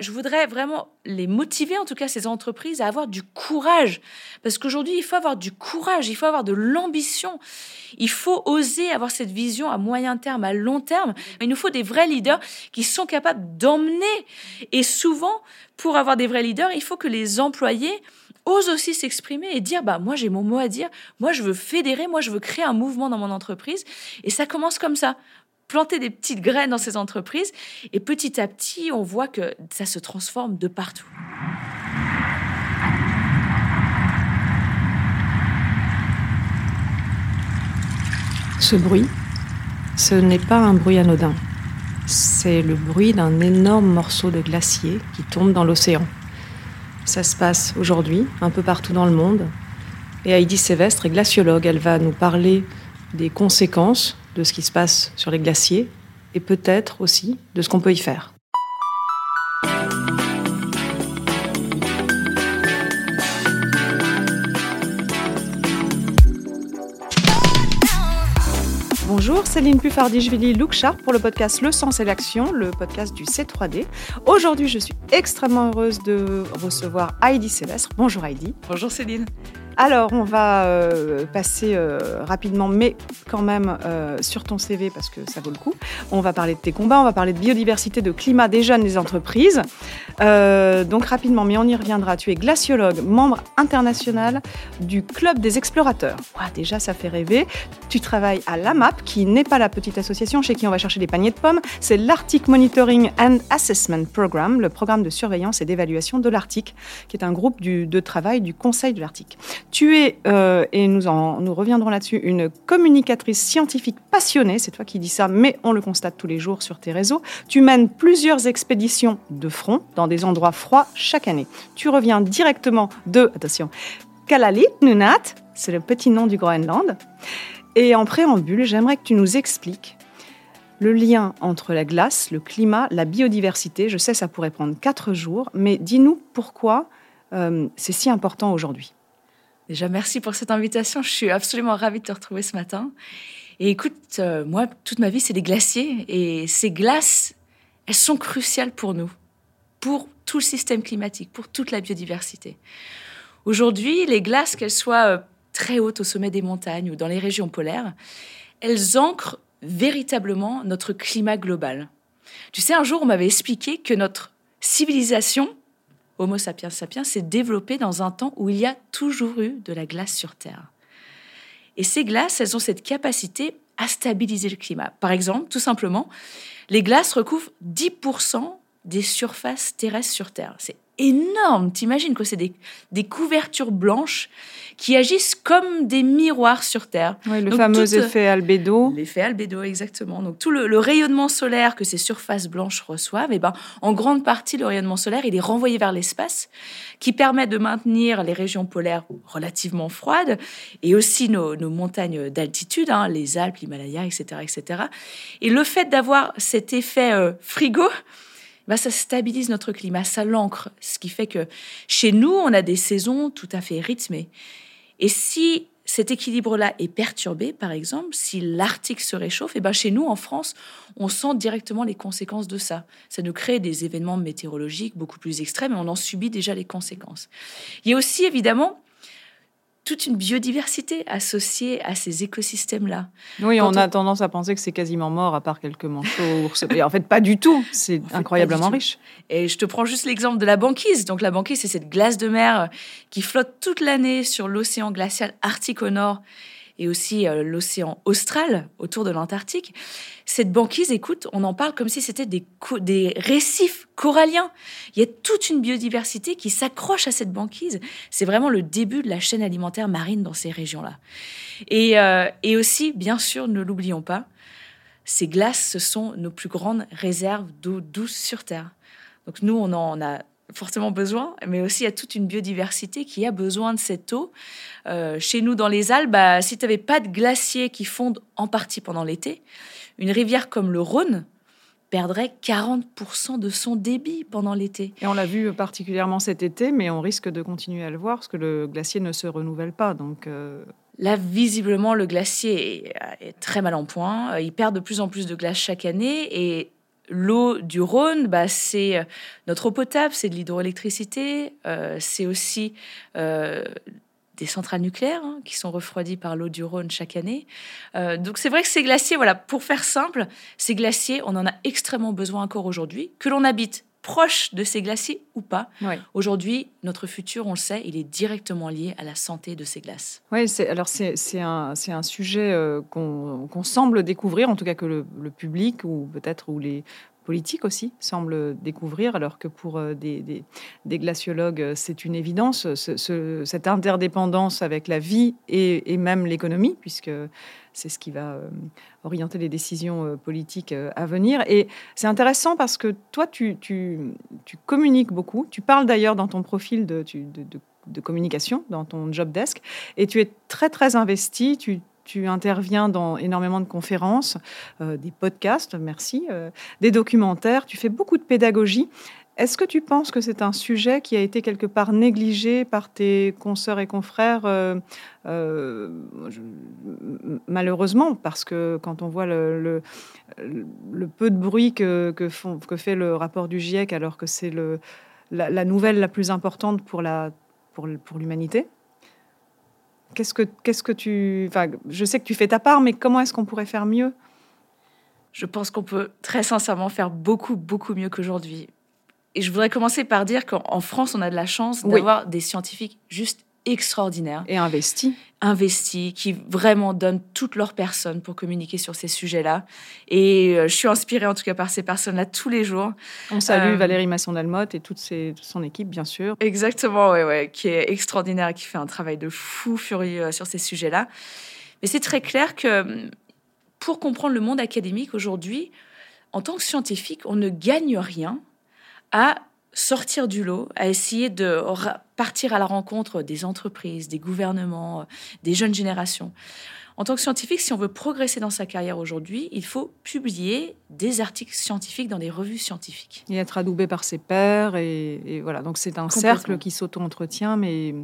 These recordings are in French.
je voudrais vraiment les motiver, en tout cas ces entreprises, à avoir du courage. Parce qu'aujourd'hui, il faut avoir du courage, il faut avoir de l'ambition, il faut oser avoir cette vision à moyen terme, à long terme. Il nous faut des vrais leaders qui sont capables d'emmener. Et souvent, pour avoir des vrais leaders, il faut que les employés osent aussi s'exprimer et dire bah moi j'ai mon mot à dire, moi je veux fédérer, moi je veux créer un mouvement dans mon entreprise et ça commence comme ça planter des petites graines dans ces entreprises. Et petit à petit, on voit que ça se transforme de partout. Ce bruit, ce n'est pas un bruit anodin. C'est le bruit d'un énorme morceau de glacier qui tombe dans l'océan. Ça se passe aujourd'hui, un peu partout dans le monde. Et Heidi Sévestre est glaciologue. Elle va nous parler des conséquences de ce qui se passe sur les glaciers et peut-être aussi de ce qu'on peut y faire. Bonjour, Céline Puffardi-Jvili, Look Sharp pour le podcast Le Sens et l'Action, le podcast du C3D. Aujourd'hui, je suis extrêmement heureuse de recevoir Heidi Célestre. Bonjour Heidi. Bonjour Céline. Alors, on va euh, passer euh, rapidement, mais quand même euh, sur ton CV parce que ça vaut le coup. On va parler de tes combats, on va parler de biodiversité, de climat des jeunes, des entreprises. donc rapidement, mais on y reviendra. Tu es glaciologue, membre international du Club des explorateurs. déjà, ça fait rêver. Tu travailles à l'AMAP, qui n'est pas la petite association chez qui on va chercher des paniers de pommes. C'est l'Arctic Monitoring and Assessment Program, le programme de surveillance et d'évaluation de l'Arctique, qui est un groupe de travail du Conseil de l'Arctique. Tu es, euh, et nous, en, nous reviendrons là-dessus, une communicatrice scientifique passionnée, c'est toi qui dis ça, mais on le constate tous les jours sur tes réseaux. Tu mènes plusieurs expéditions de front dans des endroits froids chaque année. Tu reviens directement de, attention, Kalalit Nunat, c'est le petit nom du Groenland. Et en préambule, j'aimerais que tu nous expliques le lien entre la glace, le climat, la biodiversité. Je sais, ça pourrait prendre quatre jours, mais dis-nous pourquoi euh, c'est si important aujourd'hui. Déjà, merci pour cette invitation. Je suis absolument ravie de te retrouver ce matin. Et écoute, euh, moi, toute ma vie, c'est des glaciers. Et ces glaces, elles sont cruciales pour nous, pour tout le système climatique, pour toute la biodiversité. Aujourd'hui, les glaces, qu'elles soient euh, très hautes au sommet des montagnes ou dans les régions polaires, elles ancrent véritablement notre climat global. Tu sais, un jour, on m'avait expliqué que notre civilisation Homo sapiens sapiens s'est développé dans un temps où il y a toujours eu de la glace sur Terre. Et ces glaces, elles ont cette capacité à stabiliser le climat. Par exemple, tout simplement, les glaces recouvrent 10% des surfaces terrestres sur Terre. C'est énorme. T'imagines que c'est des, couvertures blanches qui agissent comme des miroirs sur Terre. Oui, le fameux effet albédo. L'effet albédo, exactement. Donc tout le, rayonnement solaire que ces surfaces blanches reçoivent, eh ben, en grande partie, le rayonnement solaire, il est renvoyé vers l'espace, qui permet de maintenir les régions polaires relativement froides, et aussi nos, montagnes d'altitude, hein, les Alpes, l'Himalaya, etc., etc. Et le fait d'avoir cet effet euh, frigo, bah, ça stabilise notre climat, ça l'ancre, ce qui fait que chez nous, on a des saisons tout à fait rythmées. Et si cet équilibre-là est perturbé, par exemple, si l'Arctique se réchauffe, et ben chez nous, en France, on sent directement les conséquences de ça. Ça nous crée des événements météorologiques beaucoup plus extrêmes et on en subit déjà les conséquences. Il y a aussi, évidemment, toute une biodiversité associée à ces écosystèmes-là. Oui, on, a tendance à penser que c'est quasiment mort à part quelques manchots, ours. Et en fait, pas du tout. C'est incroyablement riche. Et je te prends juste l'exemple de la banquise. Donc la banquise, c'est cette glace de mer qui flotte toute l'année sur l'océan glacial arctique au nord et aussi euh, l'océan austral autour de l'Antarctique. Cette banquise, écoute, on en parle comme si c'était des, des récifs coralliens. Il y a toute une biodiversité qui s'accroche à cette banquise. C'est vraiment le début de la chaîne alimentaire marine dans ces régions-là. Et, euh, et aussi, bien sûr, ne l'oublions pas, ces glaces, ce sont nos plus grandes réserves d'eau douce sur Terre. Donc nous, on en a forcément besoin, mais aussi a toute une biodiversité qui a besoin de cette eau. Euh, chez nous, dans les Alpes, bah, si tu n'avais pas de glaciers qui fondent en partie pendant l'été, une rivière comme le Rhône perdrait 40% de son débit pendant l'été. Et on l'a vu particulièrement cet été, mais on risque de continuer à le voir parce que le glacier ne se renouvelle pas. Donc euh, Là, visiblement, le glacier est, est, très mal en point. Il perd de plus en plus de glace chaque année et l'eau du Rhône, bah, c'est notre eau potable, c'est de l'hydroélectricité, c'est aussi des centrales nucléaires hein, qui sont refroidies par l'eau du Rhône chaque année. Euh, donc c'est vrai que ces glaciers, voilà, pour faire simple, ces glaciers, on en a extrêmement besoin encore aujourd'hui, que l'on habite proche de ces glaciers ou pas. Aujourd'hui, notre futur, on le sait, il est directement lié à la santé de ces glaces. Oui, alors c'est un, un, sujet euh, qu'on semble découvrir, en tout cas que le, le public ou peut-être ou les politique aussi semble découvrir, alors que pour euh, des, glaciologues, euh, c'est une évidence, cette interdépendance avec la vie et, même l'économie, puisque c'est ce qui va euh, orienter les décisions politiques à venir. Et c'est intéressant parce que toi, tu, communiques beaucoup, tu parles d'ailleurs dans ton profil de, de communication, dans ton job desk, et tu es très, très investi, tu tu interviens dans énormément de conférences, euh, des podcasts, merci, euh, des documentaires, tu fais beaucoup de pédagogie. Est-ce que tu penses que c'est un sujet qui a été quelque part négligé par tes consoeurs et confrères euh, Malheureusement, parce que quand on voit le, peu de bruit que, fait le rapport du GIEC, alors que c'est la, nouvelle la plus importante pour l'humanité, Qu'est-ce que, qu'est-ce que tu. Enfin, je sais que tu fais ta part, mais comment est-ce qu'on pourrait faire mieux? Je pense qu'on peut très sincèrement faire beaucoup, beaucoup mieux qu'aujourd'hui. Et je voudrais commencer par dire qu'en France, on a de la chance d'avoir des scientifiques juste extraordinaires. Et investis. Investis, qui vraiment donnent toute leur personne pour communiquer sur ces sujets-là. Et euh, je suis inspirée en tout cas par ces personnes-là tous les jours. On salue euh, Valérie Masson-Delmotte et toute, son équipe, bien sûr. Exactement, ouais, ouais, qui est extraordinaire et qui fait un travail de fou furieux euh, sur ces sujets-là. Mais c'est très clair que pour comprendre le monde académique aujourd'hui, en tant que scientifique, on ne gagne rien à sortir du lot, à essayer de partir à la rencontre des entreprises, des gouvernements, euh, des jeunes générations. En tant que scientifique, si on veut progresser dans sa carrière aujourd'hui, il faut publier des articles scientifiques dans des revues scientifiques. Et être adoubé par ses pairs. Et, voilà, donc c'est un cercle qui s'auto-entretient, mais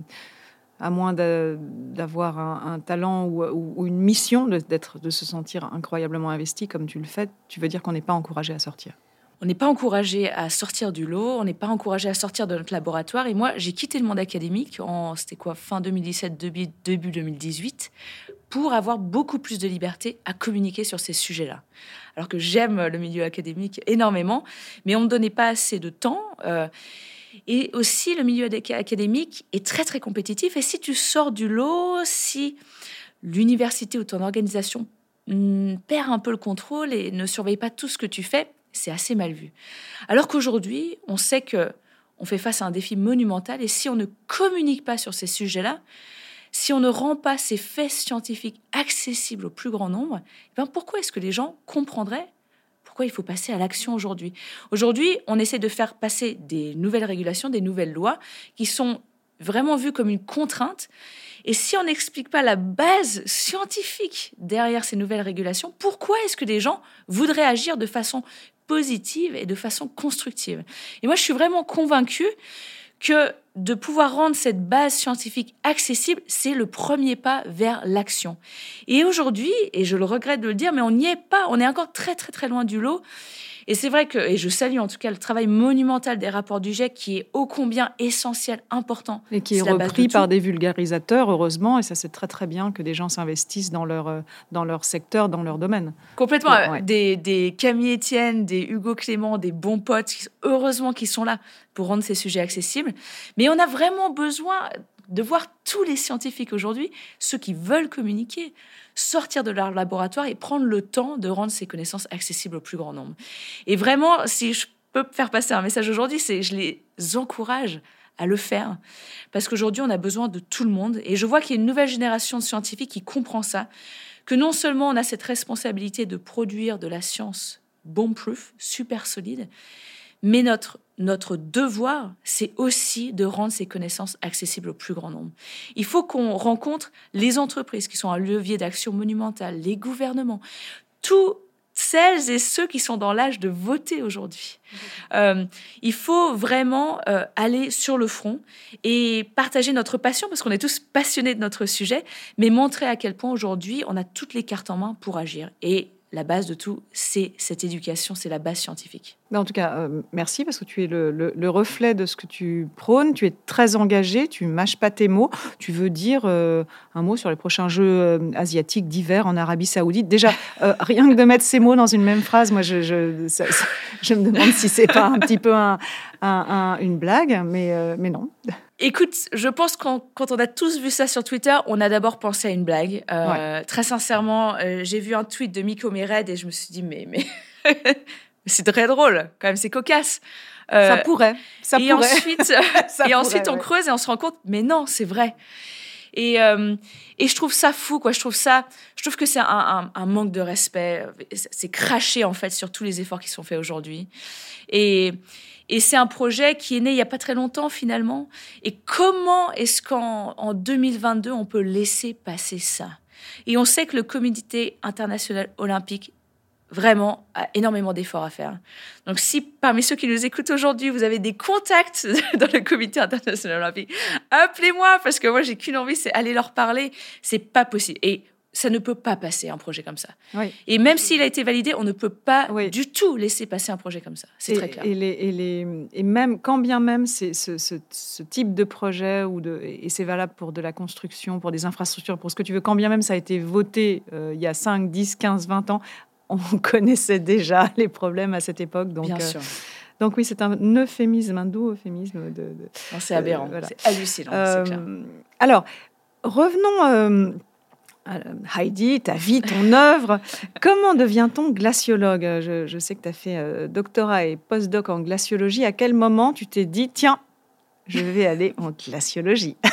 à moins d'avoir un, talent ou, une mission, de, de se sentir incroyablement investi comme tu le fais, tu veux dire qu'on n'est pas encouragé à sortir on n'est pas encouragé à sortir du lot, on n'est pas encouragé à sortir de notre laboratoire. Et moi, j'ai quitté le monde académique en, c'était quoi, fin 2017, début, début 2018, pour avoir beaucoup plus de liberté à communiquer sur ces sujets-là. Alors que j'aime le milieu académique énormément, mais on ne me donnait pas assez de temps. Euh, et aussi, le milieu académique est très, très compétitif. Et si tu sors du lot, si l'université ou ton organisation hmm, perd un peu le contrôle et ne surveille pas tout ce que tu fais, c'est assez mal vu. Alors qu'aujourd'hui, on sait que on fait face à un défi monumental et si on ne communique pas sur ces sujets-là, si on ne rend pas ces faits scientifiques accessibles au plus grand nombre, eh ben pourquoi est-ce que les gens comprendraient pourquoi il faut passer à l'action aujourd'hui? Aujourd'hui, on essaie de faire passer des nouvelles régulations, des nouvelles lois qui sont vraiment vues comme une contrainte. Et si on n'explique pas la base scientifique derrière ces nouvelles régulations, pourquoi est-ce que des gens voudraient agir de façon positive et de façon constructive. Et moi, je suis vraiment convaincue que de pouvoir rendre cette base scientifique accessible, c'est le premier pas vers l'action. Et aujourd'hui, et je le regrette de le dire, mais on n'y est pas, on est encore très très très loin du lot. Et c'est vrai que, et je salue en tout cas le travail monumental des rapports du GIEC qui est ô combien essentiel, important. Et qui est, repris par des vulgarisateurs, heureusement, et ça c'est très très bien que des gens s'investissent dans leur, euh, dans leur secteur, dans leur domaine. Complètement. Des, des Camille Etienne, des Hugo Clément, des bons potes, heureusement qu'ils sont là pour rendre ces sujets accessibles. Mais on a vraiment besoin de voir tous les scientifiques aujourd'hui, ceux qui veulent communiquer, sortir de leur laboratoire et prendre le temps de rendre ces connaissances accessibles au plus grand nombre. Et vraiment, si je peux faire passer un message aujourd'hui, c'est je les encourage à le faire parce qu'aujourd'hui on a besoin de tout le monde et je vois qu'il y a une nouvelle génération de scientifiques qui comprend ça que non seulement on a cette responsabilité de produire de la science bomb-proof, super solide, mais notre, notre devoir, c'est aussi de rendre ces connaissances accessibles au plus grand nombre. Il faut qu'on rencontre les entreprises qui sont un levier d'action monumental, les gouvernements, tous celles et ceux qui sont dans l'âge de voter aujourd'hui. Euh, il faut vraiment euh, aller sur le front et partager notre passion, parce qu'on est tous passionnés de notre sujet, mais montrer à quel point aujourd'hui on a toutes les cartes en main pour agir. Et la base de tout, c'est cette éducation, c'est la base scientifique. Mais en tout cas, euh, merci parce que tu es le, reflet de ce que tu prônes. Tu es très engagé, tu mâches pas tes mots. Tu veux dire euh, un mot sur les prochains Jeux euh, asiatiques d'hiver en Arabie Saoudite. Déjà, rien que de mettre ces mots dans une même phrase, moi, je, me demande si c'est pas un petit peu une blague, mais non. Écoute, je pense que quand on a tous vu ça sur Twitter, on a d'abord pensé à une blague. Euh, très sincèrement, euh, j'ai vu un tweet de Miko Mered et je me suis dit, mais, mais c'est très drôle, quand même, c'est cocasse. Euh, ça pourrait. Ça et ensuite, et ensuite on creuse et on se rend compte, mais non, c'est vrai. Et, et je trouve ça fou, quoi. Je trouve ça, je trouve que c'est un, un, manque de respect. C'est craché en fait sur tous les efforts qui sont faits aujourd'hui. Et et c'est un projet qui est né il n'y a pas très longtemps finalement. Et comment est-ce qu'en 2022, on peut laisser passer ça? Et on sait que le comité international olympique vraiment a énormément d'efforts à faire. Donc si parmi ceux qui nous écoutent aujourd'hui, vous avez des contacts dans le comité international olympique, appelez-moi parce que moi j'ai qu'une envie, c'est aller leur parler. C'est pas possible. Et ça ne peut pas passer un projet comme ça. Et même s'il a été validé, on ne peut pas du tout laisser passer un projet comme ça. C'est très clair. Et, les, et, même, quand bien même c'est ce, ce, type de projet, ou de, et c'est valable pour de la construction, pour des infrastructures, pour ce que tu veux, quand bien même ça a été voté euh, il y a 5, 10, 15, 20 ans, on connaissait déjà les problèmes à cette époque. Donc, bien euh, sûr. donc oui, c'est un euphémisme, un doux euphémisme. De, c'est aberrant, c'est hallucinant. Euh, alors, revenons Heidi, ta vie, ton œuvre. Comment devient-on glaciologue je, sais que tu as fait euh, doctorat et postdoc en glaciologie. À quel moment tu t'es dit, tiens, je vais aller en glaciologie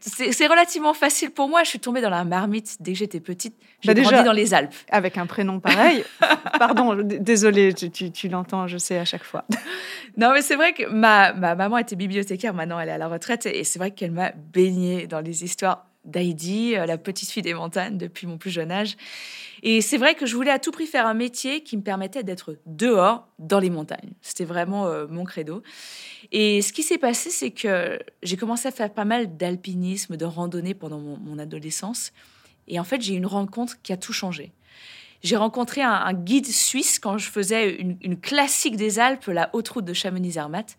c'est relativement facile pour moi. Je suis tombée dans la marmite dès que j'étais petite. J'ai bah grandi dans les Alpes. Avec un prénom pareil. Pardon, désolée, tu, l'entends, je sais à chaque fois. non, mais c'est vrai que ma, ma maman était bibliothécaire. Maintenant, elle est à la retraite. Et c'est vrai qu'elle m'a baignée dans les histoires d'Heidi, euh, la petite fille des montagnes depuis mon plus jeune âge. Et c'est vrai que je voulais à tout prix faire un métier qui me permettait d'être dehors dans les montagnes. C'était vraiment euh, mon credo. Et ce qui s'est passé, c'est que j'ai commencé à faire pas mal d'alpinisme, de randonnée pendant mon, adolescence. Et en fait, j'ai eu une rencontre qui a tout changé. J'ai rencontré un, guide suisse quand je faisais une, classique des Alpes, la haute route de Chamonix-Zermatt.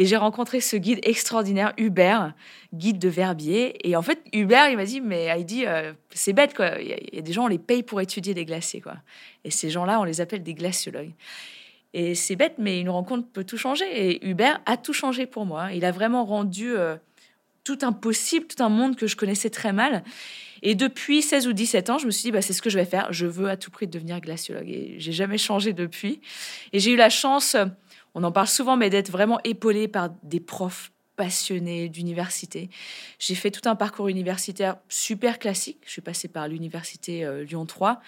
Et j'ai rencontré ce guide extraordinaire, Hubert, guide de Verbier. Et en fait, Hubert, il m'a dit, mais Heidi, euh, c'est bête, quoi. Il y, a des gens, on les paye pour étudier les glaciers, quoi. Et ces gens-là, on les appelle des glaciologues. Et c'est bête, mais une rencontre peut tout changer. Et Hubert a tout changé pour moi. Il a vraiment rendu euh, tout un possible, tout un monde que je connaissais très mal. Et depuis 16 ou 17 ans, je me suis dit, bah, c'est ce que je vais faire. Je veux à tout prix devenir glaciologue. Et j'ai jamais changé depuis. Et j'ai eu la chance on en parle souvent, mais d'être vraiment épaulé par des profs passionnés d'université. J'ai fait tout un parcours universitaire super classique. Je suis passée par l'université euh, Lyon 3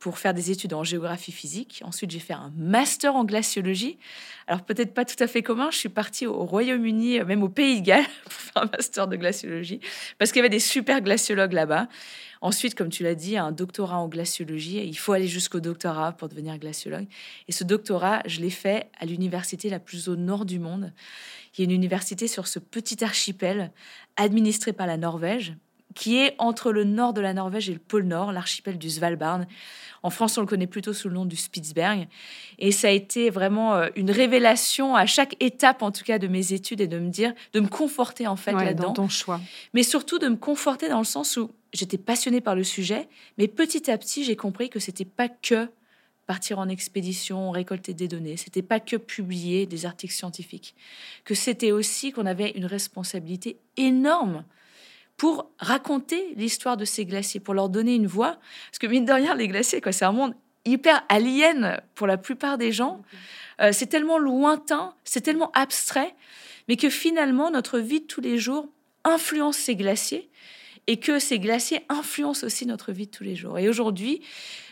pour faire des études en géographie physique. Ensuite, j'ai fait un master en glaciologie. Alors peut-être pas tout à fait commun. Je suis partie au Royaume-Uni, euh, même au Pays de Galles, pour faire un master de glaciologie, parce qu'il y avait des super glaciologues là-bas. Ensuite, comme tu l'as dit, un doctorat en glaciologie. Il faut aller jusqu'au doctorat pour devenir glaciologue. Et ce doctorat, je l'ai fait à l'université la plus au nord du monde. Il y a une université sur ce petit archipel administré par la Norvège, qui est entre le nord de la Norvège et le pôle Nord, l'archipel du Svalbard. En France, on le connaît plutôt sous le nom du Spitzberg. Et ça a été vraiment euh, une révélation à chaque étape, en tout cas, de mes études et de me dire, de me conforter en fait là-dedans. Dans ton choix. Mais surtout de me conforter dans le sens où j'étais passionnée par le sujet, mais petit à petit, j'ai compris que c'était pas que partir en expédition, récolter des données, c'était pas que publier des articles scientifiques, que c'était aussi qu'on avait une responsabilité énorme pour raconter l'histoire de ces glaciers, pour leur donner une voix. Parce que mine de rien, les glaciers, c'est un monde hyper alien pour la plupart des gens. Euh, c'est tellement lointain, c'est tellement abstrait, mais que finalement, notre vie de tous les jours influence ces glaciers et que ces glaciers influencent aussi notre vie de tous les jours. Et aujourd'hui,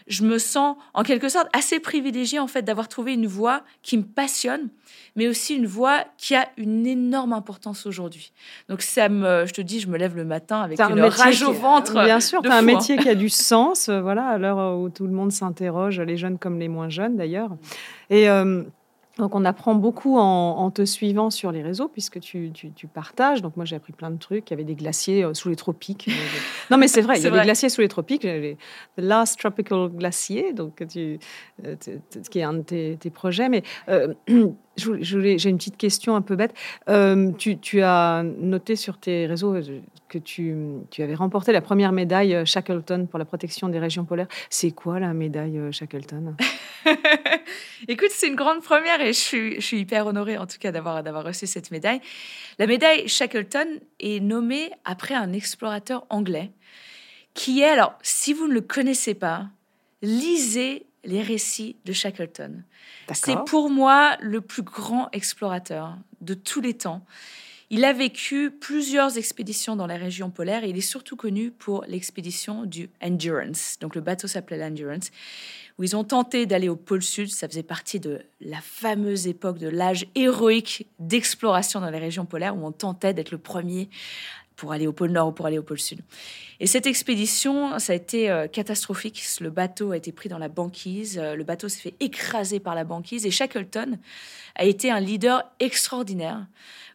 je me sens en quelque sorte assez privilégiée en fait d'avoir trouvé une voie qui me passionne, mais aussi une voie qui a une énorme importance aujourd'hui. Donc ça me, je te dis, je me lève le matin avec une rage au ventre. Bien sûr, as un métier qui a du sens, euh, voilà, à l'heure où tout le monde s'interroge, les jeunes comme les moins jeunes d'ailleurs. Et euh, Donc on apprend beaucoup en, te suivant sur les réseaux puisque tu, tu, partages. Donc moi j'ai appris plein de trucs. Il y avait des glaciers euh, sous les tropiques. non mais c'est vrai, il y a des glaciers sous les tropiques. Les, The Last Tropical Glacier, donc tu, euh, qui est un de tes, projets. Mais euh, j'ai une petite question un peu bête. tu, tu, as noté sur tes réseaux que tu, avais remporté la première médaille Shackleton pour la protection des régions polaires. C'est quoi la médaille Shackleton? Écoute, c'est une grande première et je suis, hyper honorée en tout cas d'avoir reçu cette médaille. La médaille Shackleton est nommée après un explorateur anglais qui est, alors si vous ne le connaissez pas, lisez les récits de Shackleton. C'est pour moi le plus grand explorateur de tous les temps. Il a vécu plusieurs expéditions dans la région polaire et il est surtout connu pour l'expédition du Endurance. Donc le bateau s'appelait l'Endurance, où ils ont tenté d'aller au pôle sud. Ça faisait partie de la fameuse époque de l'âge héroïque d'exploration dans les régions polaires, où on tentait d'être le premier pour aller au pôle Nord ou pour aller au pôle Sud. Et cette expédition, ça a été euh, catastrophique. Le bateau a été pris dans la banquise, euh, le bateau s'est fait écraser par la banquise et Shackleton a été un leader extraordinaire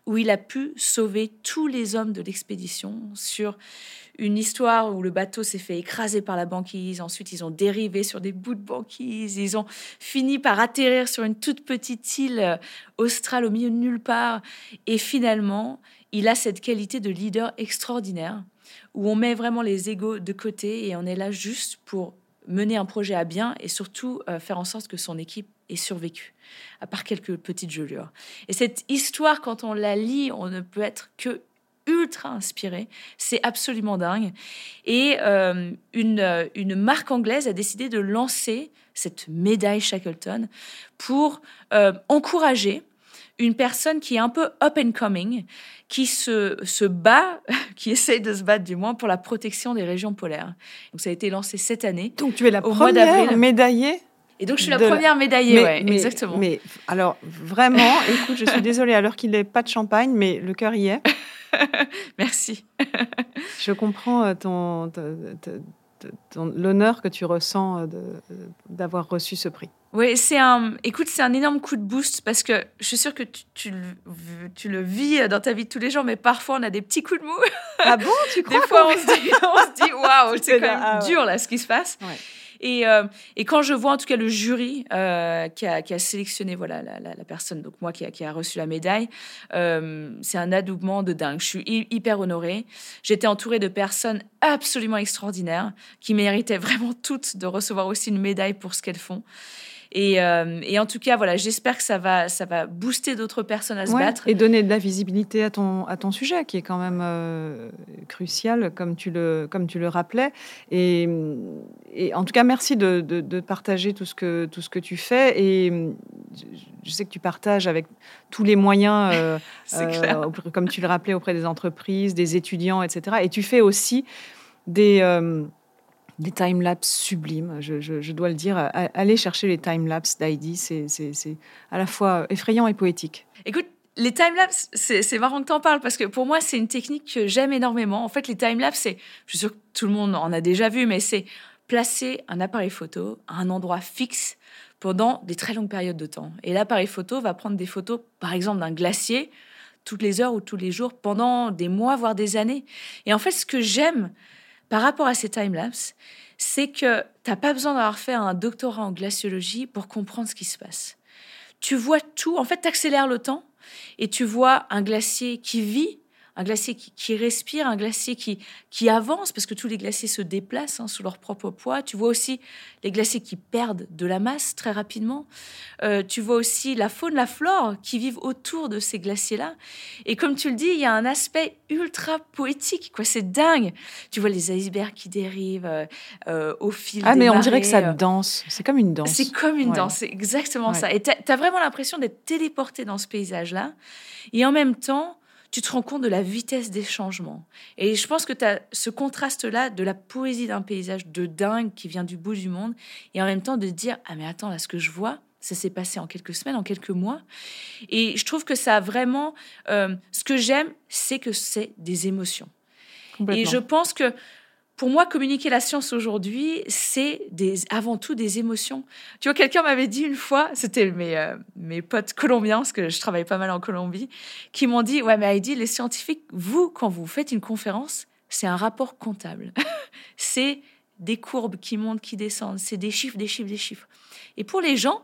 où il a pu sauver tous les hommes de l'expédition sur une histoire où le bateau s'est fait écraser par la banquise. Ensuite, ils ont dérivé sur des bouts de banquise. Ils ont fini par atterrir sur une toute petite île euh, australe au milieu de nulle part. Et finalement, il a cette qualité de leader extraordinaire où on met vraiment les égaux de côté et on est là juste pour mener un projet à bien et surtout euh, faire en sorte que son équipe ait survécu, à part quelques petites gelures. Et cette histoire, quand on la lit, on ne peut être que ultra inspiré. C'est absolument dingue. Et euh, une, une, marque anglaise a décidé de lancer cette médaille Shackleton pour euh, encourager une personne qui est un peu up and coming, qui se, se bat, qui essaye de se battre du moins pour la protection des régions polaires. Donc ça a été lancé cette année. Donc tu es la première médaillée et donc, je suis la première médaillée, ouais, exactement. Mais alors, vraiment, écoute, je suis désolée, l'heure qu'il n'est pas de champagne, mais le cœur y est. Merci. je comprends euh, ton, l'honneur que tu ressens euh, d'avoir reçu ce prix. Oui, c'est un. Écoute, c'est un énorme coup de boost parce que je suis sûre que tu, tu, tu, le vis dans ta vie de tous les jours, mais parfois on a des petits coups de mou. Ah bon, tu crois Des fois on se dit, on se dit, waouh, c'est quand même ah dur là ce qui se passe. Ouais. Et, euh, et, quand je vois en tout cas le jury euh, qui, a, qui, a, sélectionné voilà, la, la, personne, donc moi qui a, qui a reçu la médaille, euh, c'est un adoubement de dingue. Je suis hyper honorée. J'étais entourée de personnes absolument extraordinaires qui méritaient vraiment toutes de recevoir aussi une médaille pour ce qu'elles font. Euh, et, en tout cas, voilà, j'espère que ça va, ça va booster d'autres personnes à se battre. Et donner de la visibilité à ton, à ton sujet, qui est quand même euh, crucial, comme tu, le, comme tu le rappelais. Et, et en tout cas, merci de, de, partager tout ce, que, tout ce que tu fais. Et je sais que tu partages avec tous les moyens, euh, comme tu le rappelais, auprès des entreprises, des étudiants, etc. Et tu fais aussi des des time-lapse sublimes, je, dois le dire. Allez chercher les time-lapse d'Heidi, c'est à la fois effrayant et poétique. Écoute, les time-lapse, c'est marrant que tu en parles parce que pour moi, c'est une technique que j'aime énormément. En fait, les time-lapse, c'est, je suis sûre que tout le monde en a déjà vu, mais c'est placer un appareil photo à un endroit fixe pendant des très longues périodes de temps. Et l'appareil photo va prendre des photos, par exemple, d'un glacier toutes les heures ou tous les jours pendant des mois, voire des années. Et en fait, ce que j'aime par rapport à ces time-lapse, c'est que tu n'as pas besoin d'avoir fait un doctorat en glaciologie pour comprendre ce qui se passe. Tu vois tout, en fait, tu accélères le temps et tu vois un glacier qui vit un glacier qui, respire, un glacier qui, qui avance, parce que tous les glaciers se déplacent hein, sous leur propre poids. Tu vois aussi les glaciers qui perdent de la masse très rapidement. Euh, tu vois aussi la faune, la flore qui vivent autour de ces glaciers-là. Et comme tu le dis, il y a un aspect ultra poétique, quoi. C'est dingue. Tu vois les icebergs qui dérivent euh, euh, au fil ah, mais on dirait que ça danse. C'est comme une danse. C'est comme une danse, c'est exactement ça. Et tu as, as vraiment l'impression d'être téléporté dans ce paysage-là. Et en même temps, tu te rends compte de la vitesse des changements. Et je pense que tu as ce contraste-là de la poésie d'un paysage de dingue qui vient du bout du monde, et en même temps de dire, ah mais attends, là, ce que je vois, ça s'est passé en quelques semaines, en quelques mois. Et je trouve que ça a vraiment... Euh, ce que j'aime, c'est que c'est des émotions. Et je pense que pour moi, communiquer la science aujourd'hui, c'est avant tout des émotions. Tu vois, quelqu'un m'avait dit une fois, c'était mes, euh, mes potes colombiens, parce que je travaille pas mal en Colombie, qui m'ont dit Ouais, mais Heidi, les scientifiques, vous, quand vous faites une conférence, c'est un rapport comptable. c'est des courbes qui montent, qui descendent, c'est des chiffres, des chiffres, des chiffres. Et pour les gens,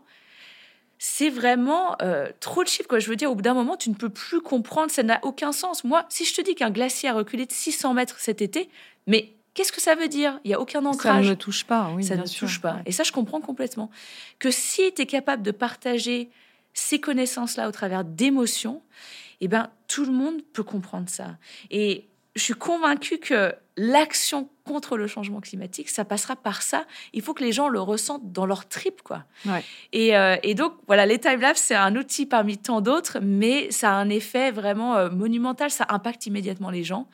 c'est vraiment euh, trop de chiffres. Quoi. Je veux dire, au bout d'un moment, tu ne peux plus comprendre, ça n'a aucun sens. Moi, si je te dis qu'un glacier a reculé de 600 mètres cet été, mais qu'est-ce que ça veut dire? Il n'y a aucun ancrage. Ça ne me touche pas, oui. Ça ne touche pas. Et ça, je comprends complètement. Que si tu es capable de partager ces connaissances-là au travers d'émotions, eh ben, tout le monde peut comprendre ça. Et je suis convaincue que l'action contre le changement climatique, ça passera par ça. Il faut que les gens le ressentent dans leur trip, quoi. Euh, et, donc, voilà, les timelapse, c'est un outil parmi tant d'autres, mais ça a un effet vraiment euh, monumental. Ça impacte immédiatement les gens.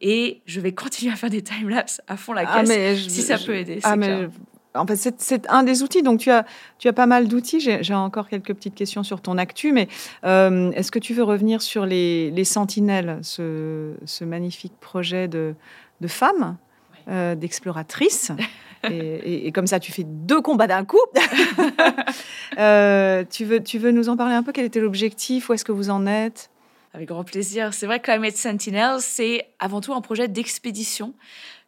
Et je vais continuer à faire des timelapse à fond la ah, caisse si ça peut aider. Ah, mais en fait, c'est un des outils. Donc, tu as, tu as pas mal d'outils. J'ai encore quelques petites questions sur ton actu, mais euh, est-ce que tu veux revenir sur les, Sentinelles, ce, magnifique projet de, femmes, euh, d'exploratrices et, comme ça, tu fais deux combats d'un coup. Euh, tu, veux, tu veux nous en parler un peu? Quel était l'objectif? Où est-ce que vous en êtes? Avec grand plaisir. C'est vrai que Climate Sentinels, c'est avant tout un projet d'expédition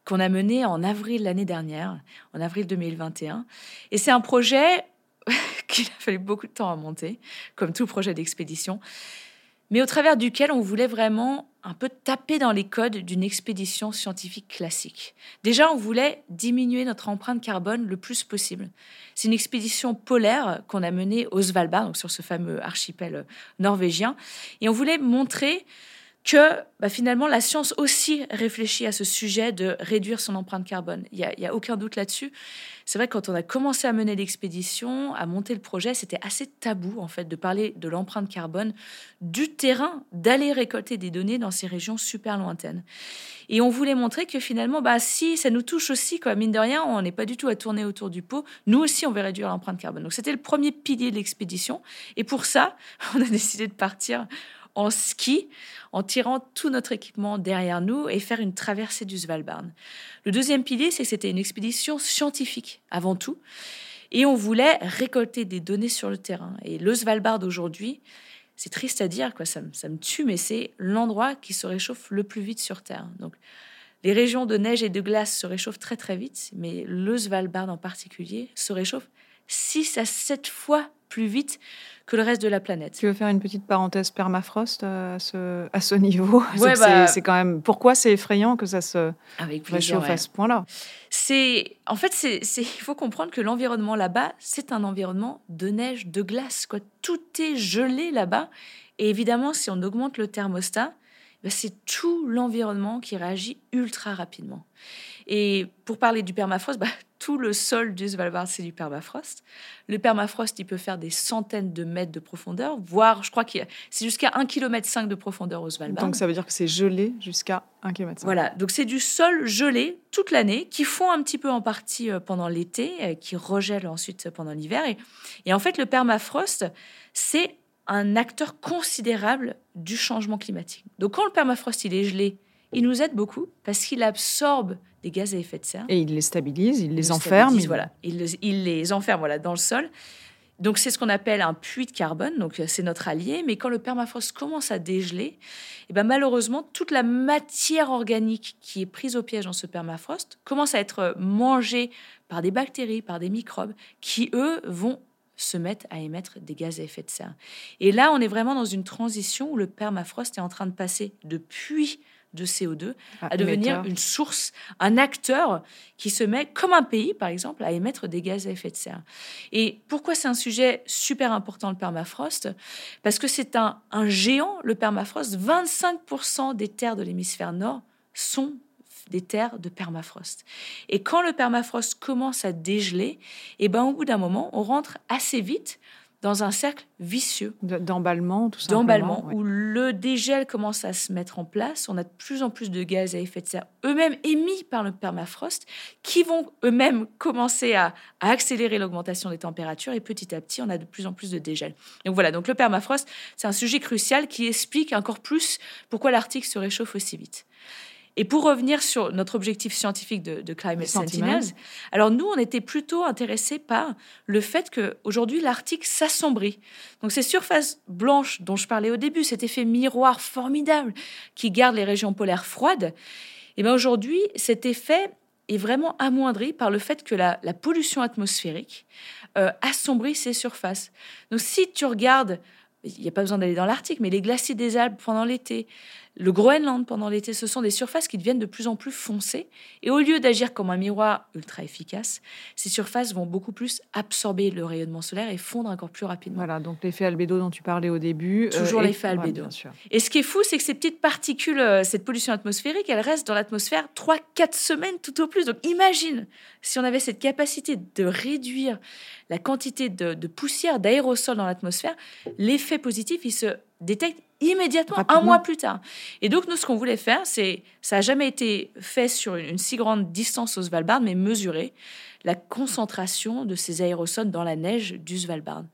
qu'on a mené en avril l'année dernière, en avril 2021. Et c'est un projet qu'il a fallu beaucoup de temps à monter, comme tout projet d'expédition, mais au travers duquel on voulait vraiment un peu taper dans les codes d'une expédition scientifique classique. Déjà, on voulait diminuer notre empreinte carbone le plus possible. C'est une expédition polaire qu'on a menée au Svalbard, donc sur ce fameux archipel norvégien, et on voulait montrer que bah, finalement la science aussi réfléchit à ce sujet de réduire son empreinte carbone. Il n'y a, aucun doute là-dessus. C'est vrai que quand on a commencé à mener l'expédition, à monter le projet, c'était assez tabou en fait de parler de l'empreinte carbone du terrain, d'aller récolter des données dans ces régions super lointaines. Et on voulait montrer que finalement, bah, si ça nous touche aussi, quoi, mine de rien, on n'est pas du tout à tourner autour du pot. Nous aussi, on veut réduire l'empreinte carbone. Donc c'était le premier pilier de l'expédition. Et pour ça, on a décidé de partir en ski en tirant tout notre équipement derrière nous et faire une traversée du Svalbard. Le deuxième pilier, c'est que c'était une expédition scientifique avant tout. Et on voulait récolter des données sur le terrain. Et le Svalbard aujourd'hui, c'est triste à dire, quoi, ça, me tue, mais c'est l'endroit qui se réchauffe le plus vite sur Terre. Donc, les régions de neige et de glace se réchauffent très très vite, mais le Svalbard en particulier se réchauffe 6 à 7 fois plus vite que le reste de la planète. Tu veux faire une petite parenthèse permafrost à ce, à ce niveau? Bah C'est quand même pourquoi c'est effrayant que ça se réchauffe à ce point-là? C'est en fait c'est il faut comprendre que l'environnement là-bas c'est un environnement de neige, de glace quoi. Tout est gelé là-bas et évidemment si on augmente le thermostat, bah, c'est tout l'environnement qui réagit ultra rapidement. Et pour parler du permafrost, bah, tout le sol du Svalbard, c'est du permafrost. Le permafrost, il peut faire des centaines de mètres de profondeur, voire, je crois que c'est jusqu'à 1,5 km de profondeur au Svalbard. Donc ça veut dire que c'est gelé jusqu'à 1,5 km. Voilà, donc c'est du sol gelé toute l'année, qui fond un petit peu en partie euh, pendant l'été, euh, qui regèle ensuite pendant l'hiver. Et, et en fait, le permafrost, c'est un acteur considérable du changement climatique. Donc quand le permafrost, il est gelé, il nous aide beaucoup parce qu'il absorbe des gaz à effet de serre. Et il les stabilise, il, les enferme. Voilà, il les, il les enferme voilà, dans le sol. Donc c'est ce qu'on appelle un puits de carbone, donc c'est notre allié. Mais quand le permafrost commence à dégeler, et eh ben malheureusement toute la matière organique qui est prise au piège dans ce permafrost commence à être mangée par des bactéries, par des microbes, qui eux vont se mettre à émettre des gaz à effet de serre. Et là, on est vraiment dans une transition où le permafrost est en train de passer de puits de CO2 ah, à devenir une source, un acteur qui se met, comme un pays par exemple, à émettre des gaz à effet de serre. Et pourquoi c'est un sujet super important le permafrost? Parce que c'est un, un géant, le permafrost. 25% des terres de l'hémisphère nord sont des terres de permafrost. Et quand le permafrost commence à dégeler, et eh ben au bout d'un moment, on rentre assez vite dans un cercle vicieux. D'emballement, tout simplement. D'emballement, où le dégel commence à se mettre en place. On a de plus en plus de gaz à effet de serre, eux-mêmes émis par le permafrost, qui vont eux-mêmes commencer à, accélérer l'augmentation des températures. Et petit à petit, on a de plus en plus de dégel. Donc voilà, donc le permafrost, c'est un sujet crucial qui explique encore plus pourquoi l'Arctique se réchauffe aussi vite. Et pour revenir sur notre objectif scientifique de, Climate Sentinels, alors nous, on était plutôt intéressés par le fait qu'aujourd'hui, l'Arctique s'assombrit. Donc ces surfaces blanches dont je parlais au début, cet effet miroir formidable qui garde les régions polaires froides, et eh bien aujourd'hui, cet effet est vraiment amoindri par le fait que la, pollution atmosphérique euh, assombrit ces surfaces. Donc si tu regardes il n'y a pas besoin d'aller dans l'Arctique, mais les glaciers des Alpes pendant l'été, le Groenland pendant l'été, ce sont des surfaces qui deviennent de plus en plus foncées. Et au lieu d'agir comme un miroir ultra efficace, ces surfaces vont beaucoup plus absorber le rayonnement solaire et fondre encore plus rapidement. Voilà, donc l'effet albédo dont tu parlais au début. Euh, Toujours l'effet albédo. et ce qui est fou, c'est que ces petites particules, euh, cette pollution atmosphérique, elle reste dans l'atmosphère 3-4 semaines tout au plus. Donc imagine si on avait cette capacité de réduire la quantité de, de poussière, d'aérosol dans l'atmosphère, l'effet positif, il se détecte immédiatement, un mois plus tard. Et donc, nous, ce qu'on voulait faire, c'est, ça n'a jamais été fait sur une, si grande distance au Svalbard, mais mesurer la concentration de ces aérosols dans la neige du Svalbard.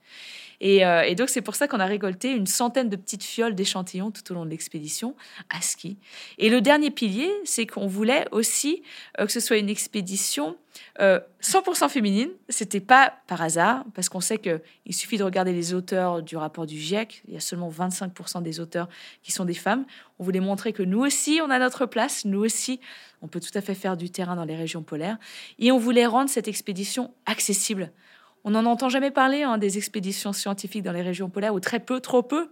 Euh, et, donc, c'est pour ça qu'on a récolté une centaine de petites fioles d'échantillons tout au long de l'expédition à ski. Et le dernier pilier, c'est qu'on voulait aussi euh, que ce soit une expédition 100% euh, féminine. C'était pas par hasard, parce qu'on sait qu'il suffit de regarder les auteurs du rapport du GIEC. Il y a seulement 25% des auteurs qui sont des femmes. On voulait montrer que nous aussi, on a notre place. Nous aussi, on peut tout à fait faire du terrain dans les régions polaires. Et on voulait rendre cette expédition accessible on n'en entend jamais parler hein, des expéditions scientifiques dans les régions polaires, ou très peu, trop peu.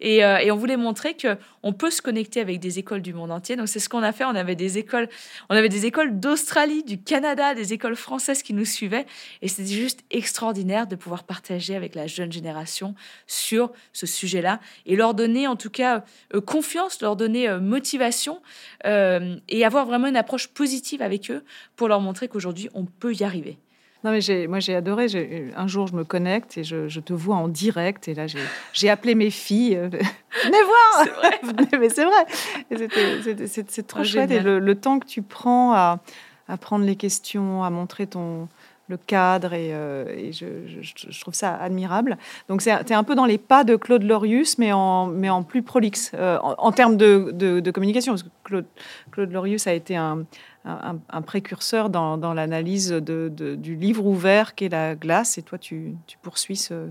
Et, euh, on voulait montrer que on peut se connecter avec des écoles du monde entier. Donc c'est ce qu'on a fait. On avait des écoles, on avait des écoles d'Australie, du Canada, des écoles françaises qui nous suivaient. Et c'était juste extraordinaire de pouvoir partager avec la jeune génération sur ce sujet-là et leur donner en tout cas euh, confiance, leur donner euh, motivation et avoir vraiment une approche positive avec eux pour leur montrer qu'aujourd'hui on peut y arriver. Non, mais moi, j'ai adoré. Un jour, je me connecte et je, te vois en direct. Et là, j'ai appelé mes filles. Venez voir Vrai. Mais c'est vrai. C'est trop chouette. Et le, temps que tu prends à, à, prendre les questions, à montrer ton le cadre et, euh, je, je, trouve ça admirable. Donc c'est un peu dans les pas de Claude Lorius, mais en, mais en plus prolixe euh, en, termes de, de, communication. Parce que Claude, Claude Lorius a été un, un, précurseur dans, l'analyse du livre ouvert qu'est la glace, et toi, tu, poursuis ce,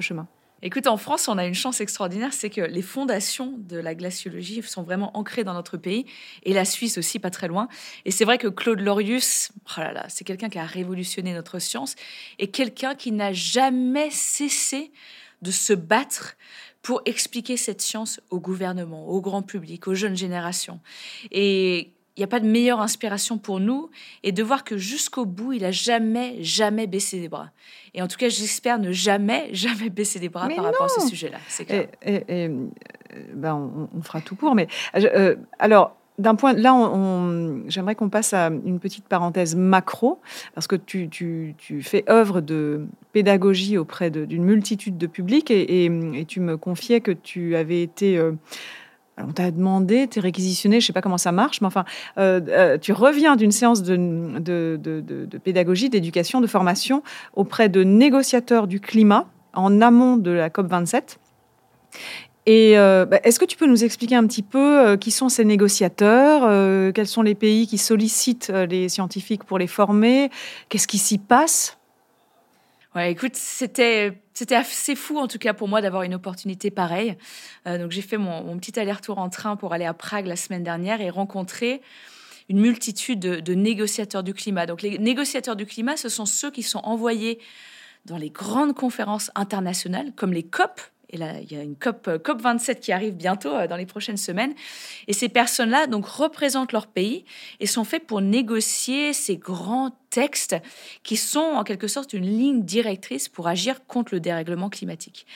chemin. Écoute, en France, on a une chance extraordinaire, c'est que les fondations de la glaciologie sont vraiment ancrées dans notre pays, et la Suisse aussi, pas très loin. Et c'est vrai que Claude Lorius, oh là là, c'est quelqu'un qui a révolutionné notre science, et quelqu'un qui n'a jamais cessé de se battre pour expliquer cette science au gouvernement, au grand public, aux jeunes générations. Et il n'y a pas de meilleure inspiration pour nous et de voir que jusqu'au bout, il a jamais, jamais baissé les bras. Et en tout cas, j'espère ne jamais, jamais baisser les bras par rapport à ce sujet-là. Et, et, euh, ben on, fera tout pour. Mais euh, alors, d'un point, là, on, j'aimerais qu'on passe à une petite parenthèse macro, parce que tu, tu, tu fais œuvre de pédagogie auprès d'une multitude de publics, et, et, tu me confiais que tu avais été euh, on t'a demandé, tu es réquisitionné, je sais pas comment ça marche, mais enfin, euh, euh, tu reviens d'une séance de, pédagogie, d'éducation, de formation auprès de négociateurs du climat en amont de la COP27. Et euh, bah, est-ce que tu peux nous expliquer un petit peu qui sont ces négociateurs, quels sont les pays qui sollicitent les scientifiques pour les former, qu'est-ce qui s'y passe? Ouais, écoute, c'était c'était assez fou en tout cas pour moi d'avoir une opportunité pareille. Euh, donc j'ai fait mon, petit aller-retour en train pour aller à Prague la semaine dernière et rencontrer une multitude de, négociateurs du climat. Donc les négociateurs du climat, ce sont ceux qui sont envoyés dans les grandes conférences internationales comme les COP, et là, il y a une COP, euh, COP 27 qui arrive bientôt euh, dans les prochaines semaines. Et ces personnes-là, donc, représentent leur pays et sont faits pour négocier ces grands textes qui sont en quelque sorte une ligne directrice pour agir contre le dérèglement climatique.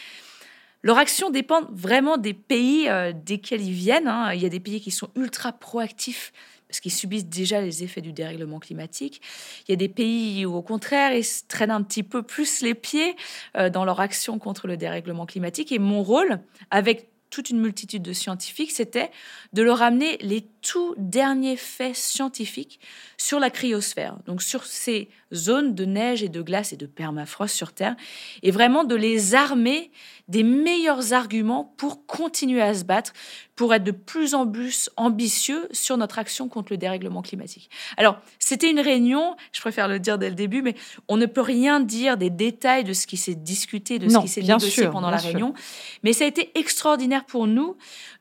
Leur action dépend vraiment des pays euh, desquels ils viennent. Hein. Il y a des pays qui sont ultra proactifs parce qu'ils subissent déjà les effets du dérèglement climatique. Il y a des pays où, au contraire, ils traînent un petit peu plus les pieds euh, dans leur action contre le dérèglement climatique. Et mon rôle, avec toute une multitude de scientifiques, c'était de leur amener les tout derniers faits scientifiques sur la cryosphère, donc sur ces zones de neige et de glace et de permafrost sur Terre, et vraiment de les armer des meilleurs arguments pour continuer à se battre, pour être de plus en plus ambitieux sur notre action contre le dérèglement climatique. Alors, c'était une réunion, je préfère le dire dès le début, mais on ne peut rien dire des détails de ce qui s'est discuté, de ce qui s'est négocié pendant la réunion, mais ça a été extraordinaire pour nous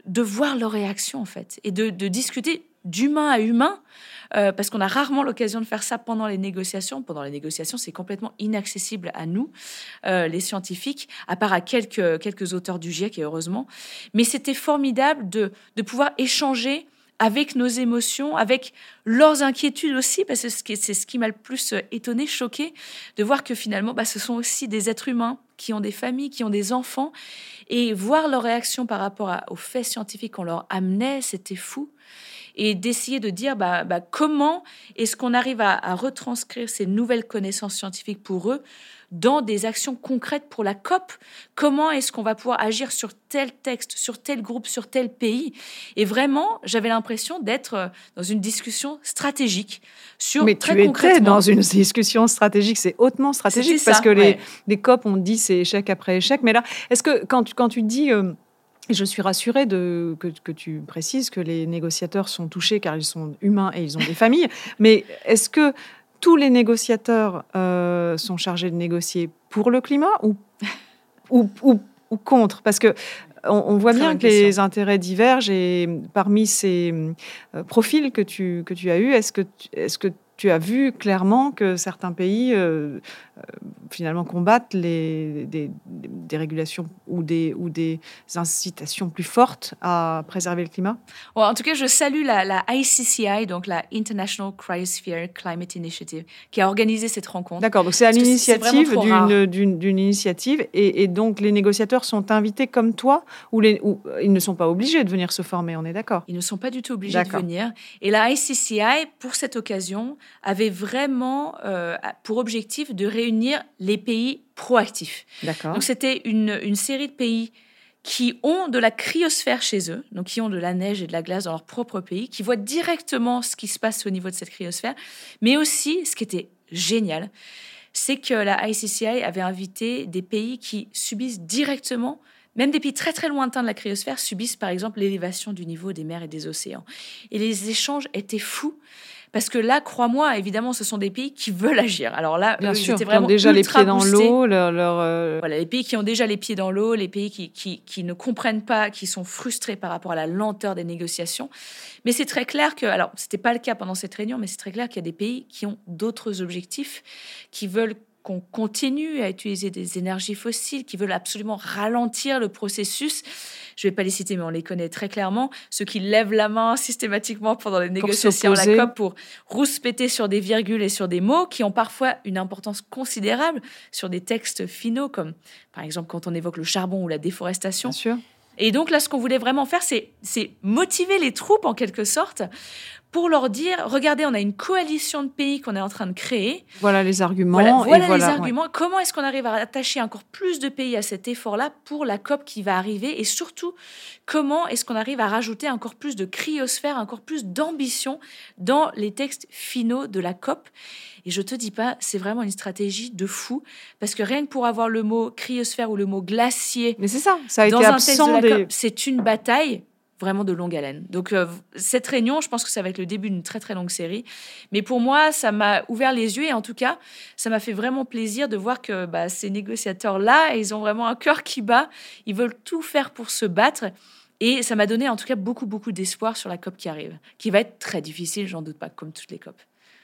de voir leur réaction, en fait, et de, de discuter d'humain à humain euh, parce qu'on a rarement l'occasion de faire ça pendant les négociations. Pendant les négociations, c'est complètement inaccessible à nous, euh, les scientifiques, à part à quelques, quelques auteurs du GIEC, et heureusement. Mais c'était formidable de, de pouvoir échanger avec nos émotions, avec leurs inquiétudes aussi, parce que c'est ce qui m'a le plus euh, étonné, choqué, de voir que finalement, bah, ce sont aussi des êtres humains qui ont des familles, qui ont des enfants, et voir leur réaction par rapport aux faits scientifiques qu'on leur amenait, c'était fou et d'essayer de dire bah, bah, comment est-ce qu'on arrive à, retranscrire ces nouvelles connaissances scientifiques pour eux dans des actions concrètes pour la COP? Comment est-ce qu'on va pouvoir agir sur tel texte, sur tel groupe, sur tel pays? Et vraiment, j'avais l'impression d'être dans une discussion stratégique sur Mais très tu concrètement. étais dans une discussion stratégique, c'est hautement stratégique parce que les, les, COP, on dit c'est échec après échec. Mais là, est-ce que quand tu, quand tu dis... Euh, je suis rassurée de, que, tu précises que les négociateurs sont touchés car ils sont humains et ils ont des familles. Mais est-ce que tous les négociateurs euh, sont chargés de négocier pour le climat ou, ou, ou, contre? Parce que on, voit bien que les intérêts divergent et parmi ces euh, profils que tu, que tu as eus, est-ce que, est-ce que tu as vu clairement que certains pays euh, euh, finalement combattent les, des, régulations ou des, ou des incitations plus fortes à préserver le climat? En tout cas, je salue la, ICCI, donc la International Cryosphere Climate Initiative, qui a organisé cette rencontre. D'accord, donc c'est à l'initiative d'une initiative, et, donc les négociateurs sont invités comme toi, ou, les, ou ils ne sont pas obligés de venir se former, on est d'accord? Ils ne sont pas du tout obligés de venir. Et la ICCI, pour cette occasion, avait vraiment euh, pour objectif de réunir les pays proactifs. Donc c'était une, une série de pays qui ont de la cryosphère chez eux, donc qui ont de la neige et de la glace dans leur propre pays, qui voient directement ce qui se passe au niveau de cette cryosphère, mais aussi, ce qui était génial, c'est que la ICCI avait invité des pays qui subissent directement, même des pays très très lointains de la cryosphère, subissent par exemple l'élévation du niveau des mers et des océans. Et les échanges étaient fous. Parce que là, crois-moi, évidemment, ce sont des pays qui veulent agir. Alors là, Bien sûr, ils ont déjà les pieds dans l'eau. Leur, euh, Voilà, les pays qui ont déjà les pieds dans l'eau, les pays qui, qui, qui, ne comprennent pas, qui sont frustrés par rapport à la lenteur des négociations. Mais c'est très clair que, alors, c'était pas le cas pendant cette réunion, mais c'est très clair qu'il y a des pays qui ont d'autres objectifs, qui veulent qu'on continue à utiliser des énergies fossiles, qui veulent absolument ralentir le processus. Je ne vais pas les citer, mais on les connaît très clairement. Ceux qui lèvent la main systématiquement pendant les négociations à la COP pour rouspéter sur des virgules et sur des mots qui ont parfois une importance considérable sur des textes finaux, comme par exemple quand on évoque le charbon ou la déforestation. Bien sûr. Et donc là, ce qu'on voulait vraiment faire, c'est motiver les troupes en quelque sorte pour leur dire, regardez, on a une coalition de pays qu'on est en train de créer. Voilà les arguments. Voilà, les arguments. Comment est-ce qu'on arrive à attacher encore plus de pays à cet effort-là pour la COP qui va arriver Et surtout, comment est-ce qu'on arrive à rajouter encore plus de cryosphère, encore plus d'ambition dans les textes finaux de la COP? Et je te dis pas, c'est vraiment une stratégie de fou, parce que rien que pour avoir le mot cryosphère ou le mot glacier, mais c'est ça, ça a été absent c'est une bataille vraiment de longue haleine. Donc euh, cette réunion, je pense que ça va être le début d'une très très longue série. Mais pour moi, ça m'a ouvert les yeux et en tout cas, ça m'a fait vraiment plaisir de voir que bah, ces négociateurs-là, ils ont vraiment un cœur qui bat. Ils veulent tout faire pour se battre. Et ça m'a donné en tout cas beaucoup beaucoup d'espoir sur la COP qui arrive, qui va être très difficile, j'en doute pas, comme toutes les COP.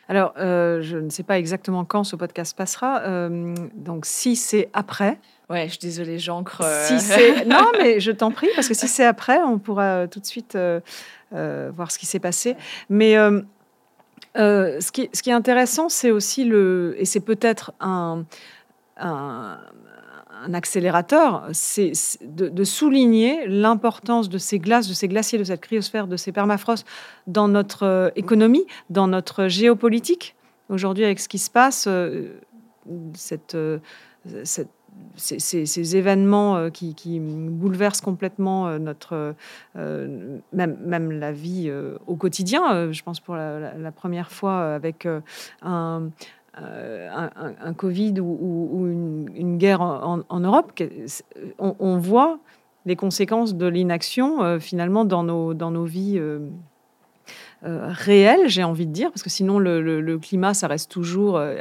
Alors, euh, je ne sais pas exactement quand ce podcast passera. Euh, donc, si c'est après, Ouais, je suis désolée, j'encre. Euh. Si non, mais je t'en prie parce que si c'est après, on pourra tout de suite euh, euh, voir ce qui s'est passé. Mais ce, qui, ce qui est intéressant, c'est aussi le et c'est peut-être un, un, accélérateur, c'est de, de, souligner l'importance de ces glaces, de ces glaciers, de cette cryosphère, de ces permafrosts dans notre économie, dans notre géopolitique. Aujourd'hui, avec ce qui se passe, cette, cette ces, événements qui, bouleversent complètement notre, même, même la vie au quotidien. je pense pour la, première fois avec un, Covid ou, une, guerre en, Europe, on, voit les conséquences de l'inaction finalement dans nos, dans nos vies euh, réel, j'ai envie de dire, parce que sinon le, climat, ça reste toujours euh,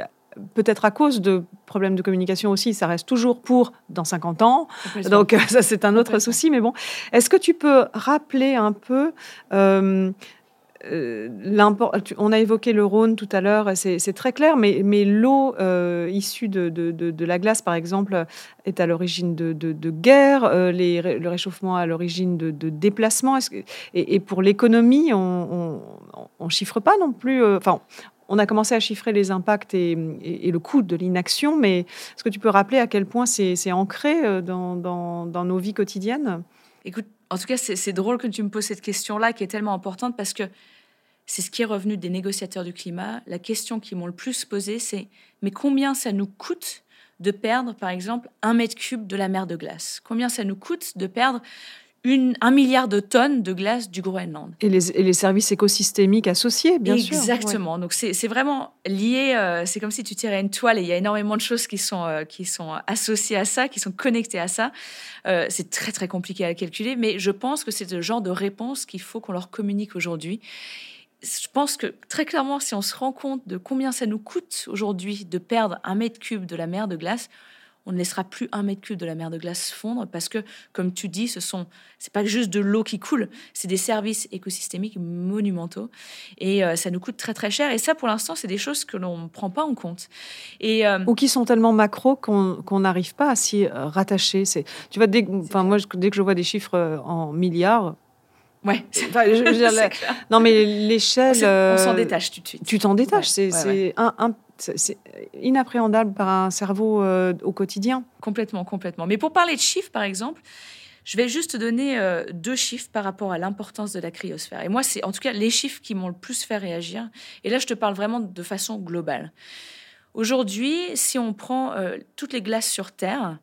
peut-être à cause de problèmes de communication aussi, ça reste toujours pour dans 50 ans. Donc ça, c'est un autre souci. Mais bon, est-ce que tu peux rappeler un peu euh, euh, on a évoqué le Rhône tout à l'heure, c'est très clair, mais, l'eau euh, issue de, la glace, par exemple, est à l'origine de, guerres, euh, le réchauffement à l'origine de, déplacements. et, pour l'économie, on ne chiffre pas non plus. Enfin, on a commencé à chiffrer les impacts et, le coût de l'inaction, mais est-ce que tu peux rappeler à quel point c'est ancré dans, dans nos vies quotidiennes? Écoute, en tout cas, c'est drôle que tu me poses cette question-là qui est tellement importante parce que c'est ce qui est revenu des négociateurs du climat. La question qu'ils m'ont le plus posée, c'est mais combien ça nous coûte de perdre, par exemple, un mètre cube de la mer de glace? Combien ça nous coûte de perdre un milliard de tonnes de glace du Groenland. Et les, services écosystémiques associés, bien sûr. Exactement. Donc c'est vraiment lié, euh, c'est comme si tu tirais une toile et il y a énormément de choses qui sont, euh, qui sont associées à ça, qui sont connectées à ça. Euh, c'est très très compliqué à calculer, mais je pense que c'est le genre de réponse qu'il faut qu'on leur communique aujourd'hui. Je pense que très clairement, si on se rend compte de combien ça nous coûte aujourd'hui de perdre un mètre cube de la mer de glace, on ne laissera plus un mètre cube de la mer de glace fondre parce que, comme tu dis, ce sont, c'est pas juste de l'eau qui coule, c'est des services écosystémiques monumentaux et euh, ça nous coûte très très cher. Et ça, pour l'instant, c'est des choses que l'on ne prend pas en compte. Et, euh, Ou qui sont tellement macro qu'on n'arrive pas à s'y euh, rattacher. C'est, tu vois, dès, enfin, moi, dès que je vois des chiffres en milliards, Ouais. non, mais l'échelle. On s'en détache tout de suite. Tu t'en détaches. c'est un, un, c'est inappréhendable par un cerveau euh, au quotidien. Complètement, complètement. Mais pour parler de chiffres, par exemple, je vais juste donner euh, deux chiffres par rapport à l'importance de la cryosphère. Et moi, c'est en tout cas les chiffres qui m'ont le plus fait réagir. Et là, je te parle vraiment de façon globale. Aujourd'hui, si on prend euh, toutes les glaces sur Terre,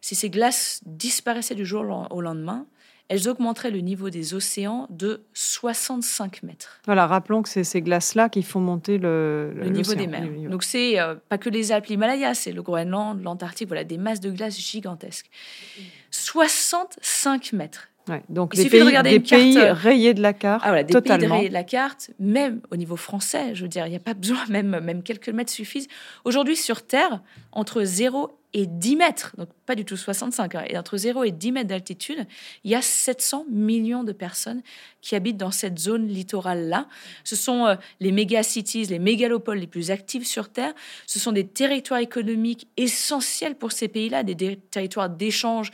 si ces glaces disparaissaient du jour au lendemain, elles augmenteraient le niveau des océans de 65 mètres. Voilà, rappelons que c'est ces glaces-là qui font monter le, niveau des mers. Donc c'est euh, pas que les Alpes, l'Himalaya, c'est le Groenland, l'Antarctique, voilà, des masses de glace gigantesques. 65 mètres. donc Il des pays, de des pays rayés de la carte. Ah, voilà, des pays rayés de la carte, même au niveau français, je veux dire, il n'y a pas besoin, même, même quelques mètres suffisent. Aujourd'hui, sur Terre, entre 0 et 10 mètres, donc pas du tout 65, hein, et entre 0 et 10 mètres d'altitude, il y a 700 millions de personnes qui habitent dans cette zone littorale-là. Ce sont euh, les méga-cities, les mégalopoles les plus actives sur Terre. Ce sont des territoires économiques essentiels pour ces pays-là, des, territoires d'échange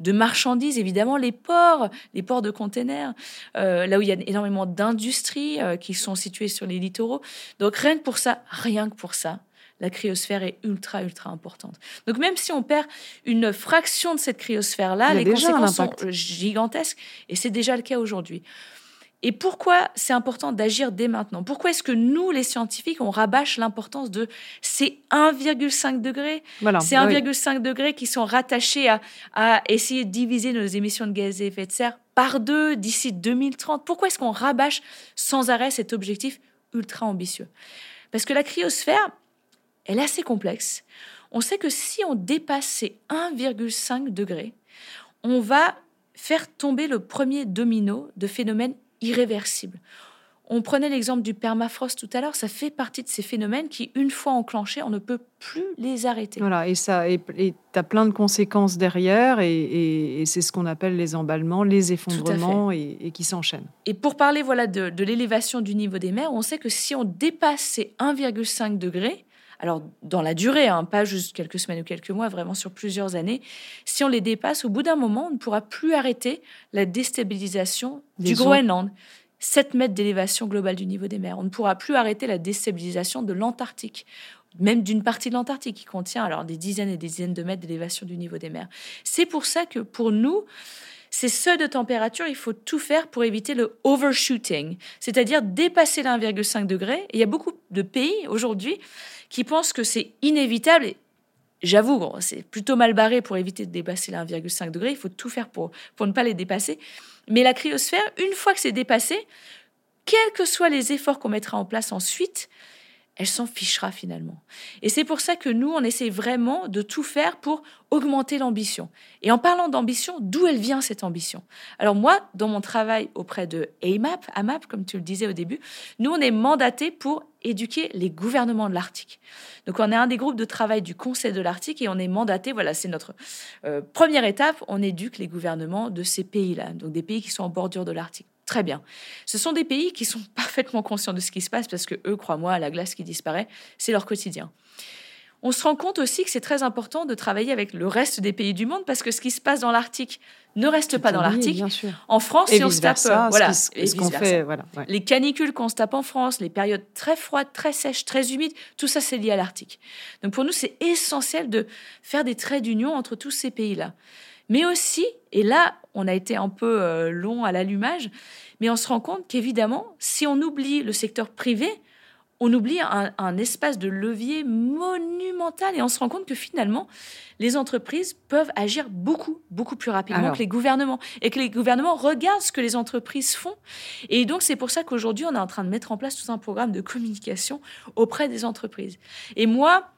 de marchandises, évidemment, les ports, les ports de containers, euh, là où il y a énormément d'industries euh, qui sont situées sur les littoraux. Donc rien que pour ça, rien que pour ça, la cryosphère est ultra, ultra importante. Donc même si on perd une fraction de cette cryosphère-là, les conséquences sont gigantesques, et c'est déjà le cas aujourd'hui. Et pourquoi c'est important d'agir dès maintenant? Pourquoi est-ce que nous, les scientifiques, on rabâche l'importance de ces 1,5 degrés? Ces 1,5 degrés qui sont rattachés à, à, essayer de diviser nos émissions de gaz à effet de serre par deux d'ici 2030. Pourquoi est-ce qu'on rabâche sans arrêt cet objectif ultra ambitieux? Parce que la cryosphère, elle est assez complexe. On sait que si on dépasse ces 1,5 degrés, on va faire tomber le premier domino de phénomènes irréversibles. On prenait l'exemple du permafrost tout à l'heure, ça fait partie de ces phénomènes qui, une fois enclenchés, on ne peut plus les arrêter. Voilà, et ça, et tu as plein de conséquences derrière, et, c'est ce qu'on appelle les emballements, les effondrements, et, qui s'enchaînent. Et pour parler voilà de, de l'élévation du niveau des mers, on sait que si on dépasse ces 1,5 degrés, alors dans la durée, hein, pas juste quelques semaines ou quelques mois, vraiment sur plusieurs années, si on les dépasse, au bout d'un moment, on ne pourra plus arrêter la déstabilisation du Groenland. 7 mètres d'élévation globale du niveau des mers. On ne pourra plus arrêter la déstabilisation de l'Antarctique, même d'une partie de l'Antarctique qui contient alors des dizaines et des dizaines de mètres d'élévation du niveau des mers. C'est pour ça que pour nous, ces seuils de température, il faut tout faire pour éviter le overshooting, c'est-à-dire dépasser les 1,5 degré. il y a beaucoup de pays aujourd'hui qui pensent que c'est inévitable. j'avoue, c'est plutôt mal barré pour éviter de dépasser les 1,5 degré. Il faut tout faire pour, pour ne pas les dépasser. Mais la cryosphère, une fois que c'est dépassé, quels que soient les efforts qu'on mettra en place ensuite, elle s'en fichera finalement. Et c'est pour ça que nous, on essaie vraiment de tout faire pour augmenter l'ambition. Et en parlant d'ambition, d'où elle vient cette ambition? Alors moi, dans mon travail auprès de AMAP, AMAP, comme tu le disais au début, nous, on est mandaté pour éduquer les gouvernements de l'Arctique. Donc on est un des groupes de travail du Conseil de l'Arctique et on est mandaté, voilà, c'est notre euh, première étape, on éduque les gouvernements de ces pays-là, donc des pays qui sont en bordure de l'Arctique. Très bien. Ce sont des pays qui sont parfaitement conscients de ce qui se passe parce que eux, crois-moi, la glace qui disparaît, c'est leur quotidien. On se rend compte aussi que c'est très important de travailler avec le reste des pays du monde parce que ce qui se passe dans l'Arctique ne reste pas dans l'Arctique. En France, si on se tape, voilà, les canicules qu'on se tape en France, les périodes très froides, très sèches, très humides, tout ça c'est lié à l'Arctique. Donc pour nous, c'est essentiel de faire des traits d'union entre tous ces pays-là. Mais aussi, et là, on a été un peu euh, long à l'allumage, mais on se rend compte qu'évidemment, si on oublie le secteur privé, on oublie un, espace de levier monumental et on se rend compte que finalement, les entreprises peuvent agir beaucoup, beaucoup plus rapidement que les gouvernements et que les gouvernements regardent ce que les entreprises font. Et donc, c'est pour ça qu'aujourd'hui, on est en train de mettre en place tout un programme de communication auprès des entreprises. Et moi,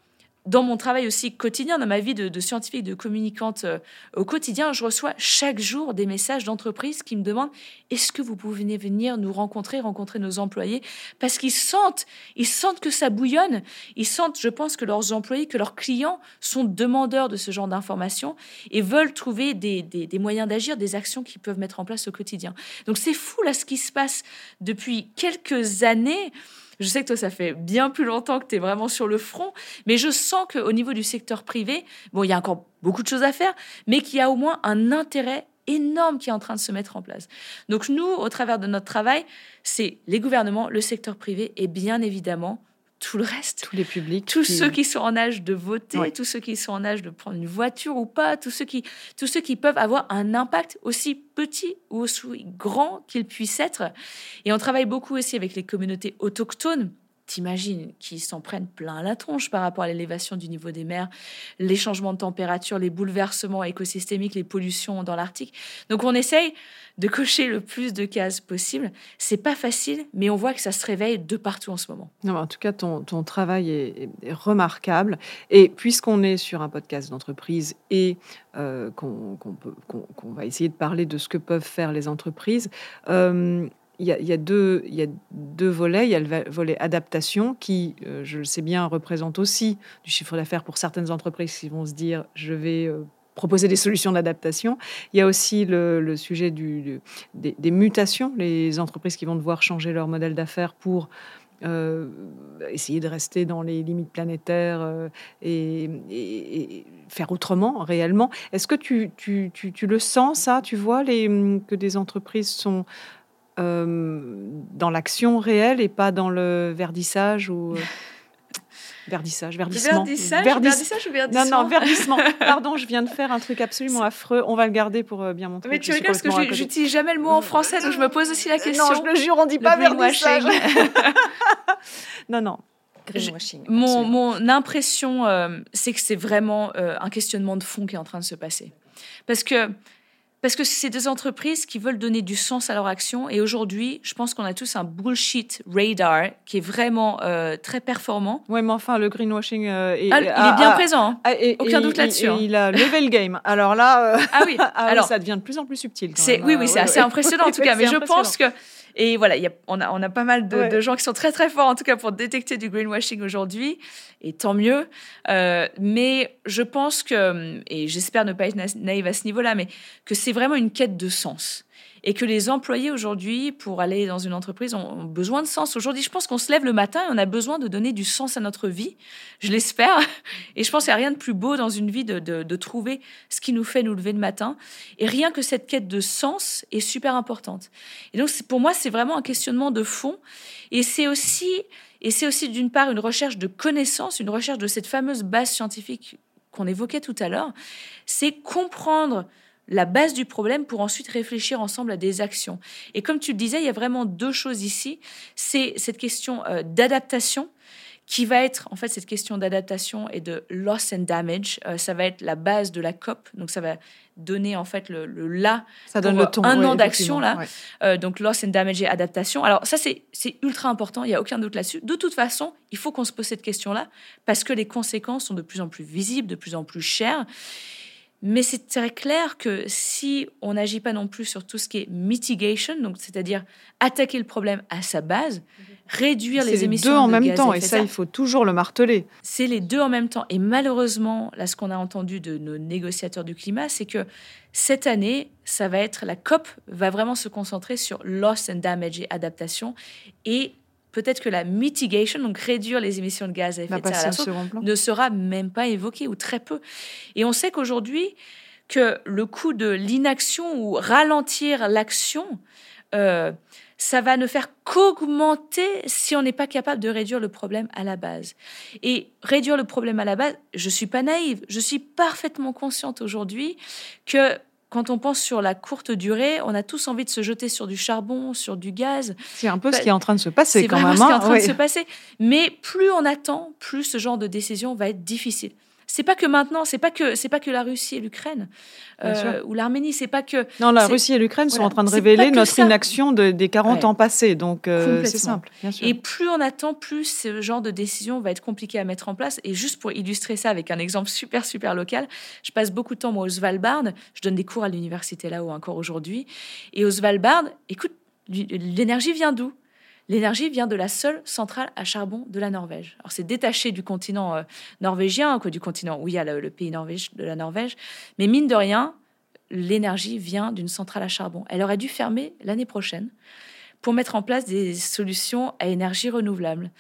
dans mon travail aussi quotidien, dans ma vie de, scientifique, de communicante euh, au quotidien, je reçois chaque jour des messages d'entreprises qui me demandent est-ce que vous pouvez venir nous rencontrer, rencontrer nos employés? Parce qu'ils sentent, ils sentent que ça bouillonne. Ils sentent, je pense, que leurs employés, que leurs clients sont demandeurs de ce genre d'informations et veulent trouver des, des moyens d'agir, des actions qu'ils peuvent mettre en place au quotidien. Donc c'est fou là ce qui se passe depuis quelques années. Je sais que toi, ça fait bien plus longtemps que tu es vraiment sur le front, mais je sens qu'au niveau du secteur privé, bon, il y a encore beaucoup de choses à faire, mais qu'il y a au moins un intérêt énorme qui est en train de se mettre en place. Donc nous, au travers de notre travail, c'est les gouvernements, le secteur privé et bien évidemment tout le reste. Tous les publics. Tous ceux qui sont en âge de voter, tous ceux qui sont en âge de prendre une voiture ou pas, tous ceux qui, tous ceux qui peuvent avoir un impact aussi petit ou aussi grand qu'il puisse être. Et on travaille beaucoup aussi avec les communautés autochtones T'imagines qu'ils s'en prennent plein la tronche par rapport à l'élévation du niveau des mers, les changements de température, les bouleversements écosystémiques, les pollutions dans l'Arctique. Donc on essaye de cocher le plus de cases possible. C'est pas facile, mais on voit que ça se réveille de partout en ce moment. Non, en tout cas, ton, travail est, remarquable. Et puisqu'on est sur un podcast d'entreprise et euh, qu'on va essayer de parler de ce que peuvent faire les entreprises, euh, il y, a, deux, il y a deux volets. Il y a le volet adaptation qui, euh, je le sais bien, représente aussi du chiffre d'affaires pour certaines entreprises qui vont se dire je vais euh, proposer des solutions d'adaptation. Il y a aussi le, sujet des, mutations, les entreprises qui vont devoir changer leur modèle d'affaires pour euh, essayer de rester dans les limites planétaires et, faire autrement réellement. Est-ce que tu, tu, tu, tu, le sens, ça? Tu vois les, que des entreprises sont dans l'action réelle et pas dans le verdissage ou. Euh, verdissage, verdissement. Verdissage, verdissage ou verdissement Non, non, verdissement. Pardon, je viens de faire un truc absolument affreux. On va le garder pour euh, bien montrer. Mais tu rigoles parce que j'utilise jamais le mot en français, donc je me pose aussi la question. Non, je le jure, on dit pas verdissage. non, non. mon, mon, impression, c'est que c'est vraiment un questionnement de fond qui est en train de se passer. Parce que parce que c'est des entreprises qui veulent donner du sens à leur action. Et aujourd'hui, je pense qu'on a tous un bullshit radar qui est vraiment euh, très performant. Oui, mais enfin, le greenwashing. Euh, est, ah, il est bien présent. Hein. Aucun doute là-dessus. Hein. Il a levé le game. Alors là, euh, ah oui. Ah Alors, ça devient de plus en plus subtil. C'est, oui, oui, c'est assez impressionnant en tout cas. mais je pense que et voilà, y a, on, a, on a pas mal de, de, gens qui sont très très forts en tout cas pour détecter du greenwashing aujourd'hui, et tant mieux. Euh, mais je pense que, et j'espère ne pas être naïve à ce niveau-là, mais que c'est vraiment une quête de sens et que les employés aujourd'hui, pour aller dans une entreprise, ont besoin de sens. Aujourd'hui, je pense qu'on se lève le matin et on a besoin de donner du sens à notre vie. Je l'espère. Et je pense qu'il n'y a rien de plus beau dans une vie de, de, de, trouver ce qui nous fait nous lever le matin. Et rien que cette quête de sens est super importante. Et donc, pour moi, c'est vraiment un questionnement de fond. Et c'est aussi, et c'est aussi d'une part une recherche de connaissances, une recherche de cette fameuse base scientifique qu'on évoquait tout à l'heure. C'est comprendre la base du problème pour ensuite réfléchir ensemble à des actions. Et comme tu le disais, il y a vraiment deux choses ici. C'est cette question euh, d'adaptation qui va être en fait cette question d'adaptation et de loss and damage. Euh, ça va être la base de la COP, donc ça va donner en fait le, le là ça donne le ton, un an d'action là. Euh, donc loss and damage et adaptation. Alors ça c'est ultra important, il y a aucun doute là-dessus. De toute façon, il faut qu'on se pose cette question-là parce que les conséquences sont de plus en plus visibles, de plus en plus chères. Mais c'est très clair que si on n'agit pas non plus sur tout ce qui est mitigation, donc c'est-à-dire attaquer le problème à sa base, réduire les, émissions deux en même temps, et ça il faut toujours le marteler. C'est les deux en même temps. Et malheureusement, là ce qu'on a entendu de nos négociateurs du climat, c'est que cette année, ça va être la COP va vraiment se concentrer sur loss and damage et adaptation et peut-être que la mitigation, donc réduire les émissions de gaz à effet de serre ne sera même pas évoquée ou très peu. Et on sait qu'aujourd'hui, que le coût de l'inaction ou ralentir l'action, euh, ça va ne faire qu'augmenter si on n'est pas capable de réduire le problème à la base. Et réduire le problème à la base, je suis pas naïve, je suis parfaitement consciente aujourd'hui que quand on pense sur la courte durée, on a tous envie de se jeter sur du charbon, sur du gaz. C'est un peu ce qui est en train de se passer quand même. C'est ce qui est en train de se passer. Mais plus on attend, plus ce genre de décision va être difficile c'est pas que maintenant, c'est pas que c'est pas que la Russie et l'Ukraine euh, ou l'Arménie, c'est pas que non, la Russie et l'Ukraine sont en train de révéler notre inaction des 40 ans passés, donc euh, c'est simple. Et plus on attend, plus ce genre de décision va être compliqué à mettre en place. Et juste pour illustrer ça avec un exemple super super local, je passe beaucoup de temps moi au Svalbard, je donne des cours à l'université là-haut encore aujourd'hui, et au Svalbard, écoute, l'énergie vient d'où? L'énergie vient de la seule centrale à charbon de la Norvège. Alors c'est détaché du continent euh, norvégien, du continent où il y a le, pays Norvège, de la Norvège, mais mine de rien, l'énergie vient d'une centrale à charbon. Elle aurait dû fermer l'année prochaine pour mettre en place des solutions à énergie renouvelable.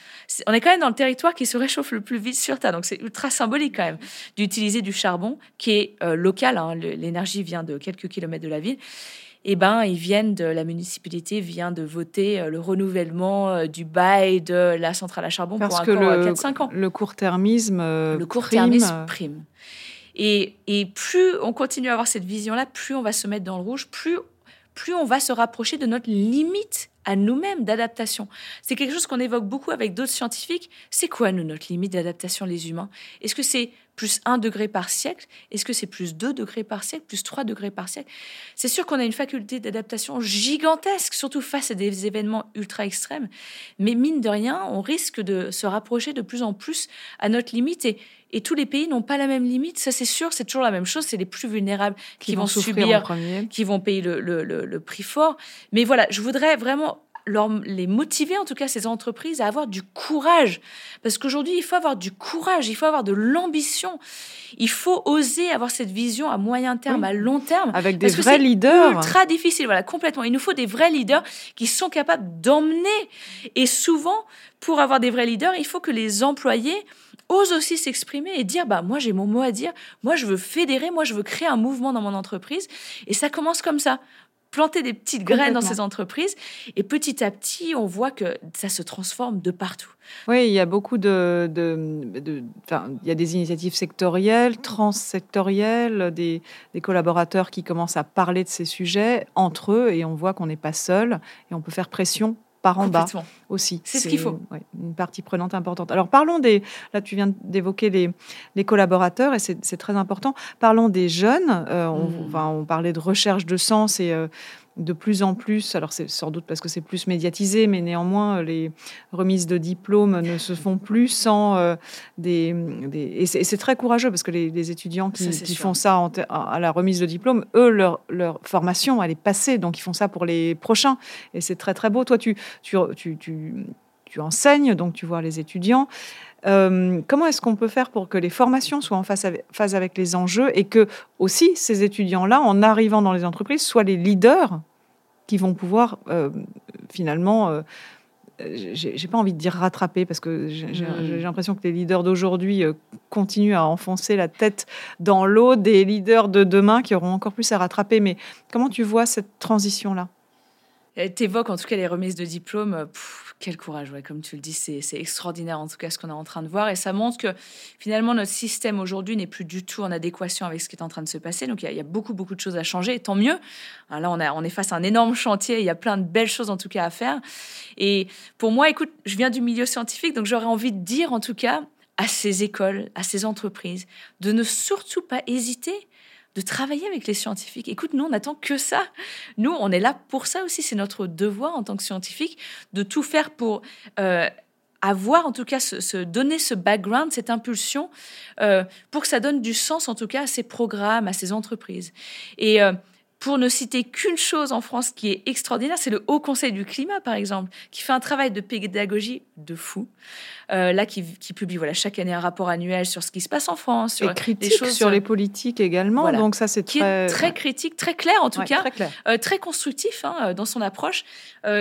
on est quand même dans le territoire qui se réchauffe le plus vite sur Terre, donc c'est ultra symbolique quand même d'utiliser du charbon qui est euh, local. Hein. l'énergie vient de quelques kilomètres de la ville eh ben, ils viennent de la municipalité vient de voter euh, le renouvellement euh, du bail de la centrale à charbon pour encore 4-5 ans. Le court-termisme euh, le court-termisme prime. Et, et, plus on continue à avoir cette vision-là, plus on va se mettre dans le rouge, plus, plus on va se rapprocher de notre limite à nous-mêmes d'adaptation. C'est quelque chose qu'on évoque beaucoup avec d'autres scientifiques. C'est quoi, nous, notre limite d'adaptation, les humains? Est-ce que c'est plus 1 degré par siècle Est-ce que c'est plus 2 degrés par siècle, plus 3 degrés par siècle? C'est sûr qu'on a une faculté d'adaptation gigantesque, surtout face à des événements ultra extrêmes. Mais mine de rien, on risque de se rapprocher de plus en plus à notre limite. Et, et tous les pays n'ont pas la même limite. Ça, c'est sûr, c'est toujours la même chose. C'est les plus vulnérables qui, vont, subir, qui vont payer le, le, le prix fort. Mais voilà, je voudrais vraiment les motiver, en tout cas ces entreprises, à avoir du courage. Parce qu'aujourd'hui, il faut avoir du courage, il faut avoir de l'ambition, il faut oser avoir cette vision à moyen terme, à long terme. Avec des vrais leaders. C'est ultra difficile, voilà, complètement. Il nous faut des vrais leaders qui sont capables d'emmener. Et souvent, pour avoir des vrais leaders, il faut que les employés osent aussi s'exprimer et dire bah moi j'ai mon mot à dire, moi je veux fédérer, moi je veux créer un mouvement dans mon entreprise et ça commence comme ça planter des petites graines dans ces entreprises. Et petit à petit, on voit que ça se transforme de partout. Oui, il y a beaucoup de, de, il y a des initiatives sectorielles, transsectorielles, des, des, collaborateurs qui commencent à parler de ces sujets entre eux, et on voit qu'on n'est pas seul, et on peut faire pression par en bas aussi. C'est ce qu'il faut. une partie prenante importante. Alors parlons des. Là, tu viens d'évoquer les, les, collaborateurs et c'est très important. Parlons des jeunes. Euh, on, mmh. on, parlait de recherche de sens et euh, de plus en plus, alors c'est sans doute parce que c'est plus médiatisé, mais néanmoins, les remises de diplômes ne se font plus sans euh, des, Et c'est très courageux parce que les, étudiants qui, font ça à la remise de diplôme, eux, leur, leur, formation, elle est passée, donc ils font ça pour les prochains. Et c'est très, très beau. Toi, tu, tu, tu, tu, enseignes, donc tu vois les étudiants. Euh, comment est-ce qu'on peut faire pour que les formations soient en phase avec, phase avec les enjeux et que aussi ces étudiants-là, en arrivant dans les entreprises, soient les leaders qui vont pouvoir euh, finalement euh, j'ai pas envie de dire rattraper parce que j'ai hmm. l'impression que les leaders d'aujourd'hui continuent à enfoncer la tête dans l'eau des leaders de demain qui auront encore plus à rattraper. Mais comment tu vois cette transition-là? Tu évoques en tout cas les remises de diplômes Quel courage, ouais, comme tu le dis, c'est extraordinaire en tout cas ce qu'on est en train de voir. Et ça montre que finalement notre système aujourd'hui n'est plus du tout en adéquation avec ce qui est en train de se passer. Donc il y, a beaucoup, beaucoup de choses à changer, tant mieux. là, on, on est face à un énorme chantier, il y a plein de belles choses en tout cas à faire. Et pour moi, écoute, je viens du milieu scientifique, donc j'aurais envie de dire en tout cas à ces écoles, à ces entreprises, de ne surtout pas hésiter de travailler avec les scientifiques. Écoute, nous, on n'attend que ça. Nous, on est là pour ça aussi. C'est notre devoir en tant que scientifique de tout faire pour euh, avoir, en tout cas, se, donner ce background, cette impulsion, euh, pour que ça donne du sens, en tout cas, à ces programmes, à ces entreprises. Et euh, pour ne citer qu'une chose en France qui est extraordinaire, c'est le Haut Conseil du climat, par exemple, qui fait un travail de pédagogie de fou. Euh, là, qui, publie voilà, chaque année un rapport annuel sur ce qui se passe en France, sur des choses sur les politiques également. Donc ça, c'est très... très critique, très clair en tout cas, très, euh, très constructif hein, euh, dans son approche,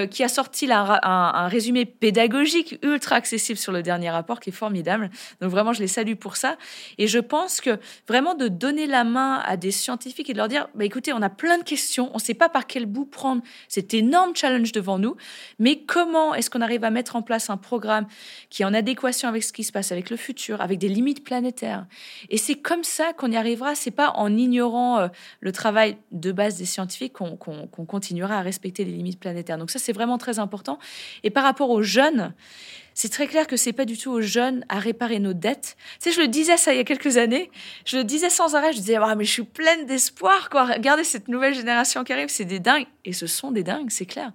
qui a sorti un, résumé pédagogique ultra accessible sur le dernier rapport, qui est formidable. Donc vraiment, je les salue pour ça. Et je pense que vraiment de donner la main à des scientifiques et de leur dire, bah, écoutez, on a plein de questions, on ne sait pas par quel bout prendre cet énorme challenge devant nous, mais comment est-ce qu'on arrive à mettre en place un programme qui en en adéquation avec ce qui se passe, avec le futur, avec des limites planétaires. Et c'est comme ça qu'on y arrivera. C'est pas en ignorant euh, le travail de base des scientifiques qu'on continuera à respecter les limites planétaires. Donc ça, c'est vraiment très important. Et par rapport aux jeunes, c'est très clair que c'est pas du tout aux jeunes à réparer nos dettes. Tu sais, je le disais ça il y a quelques années. Je le disais sans arrêt. Je disais, ah, mais je suis pleine d'espoir, quoi. Regardez cette nouvelle génération qui arrive. C'est des dingues. Et ce sont des dingues, c'est clair.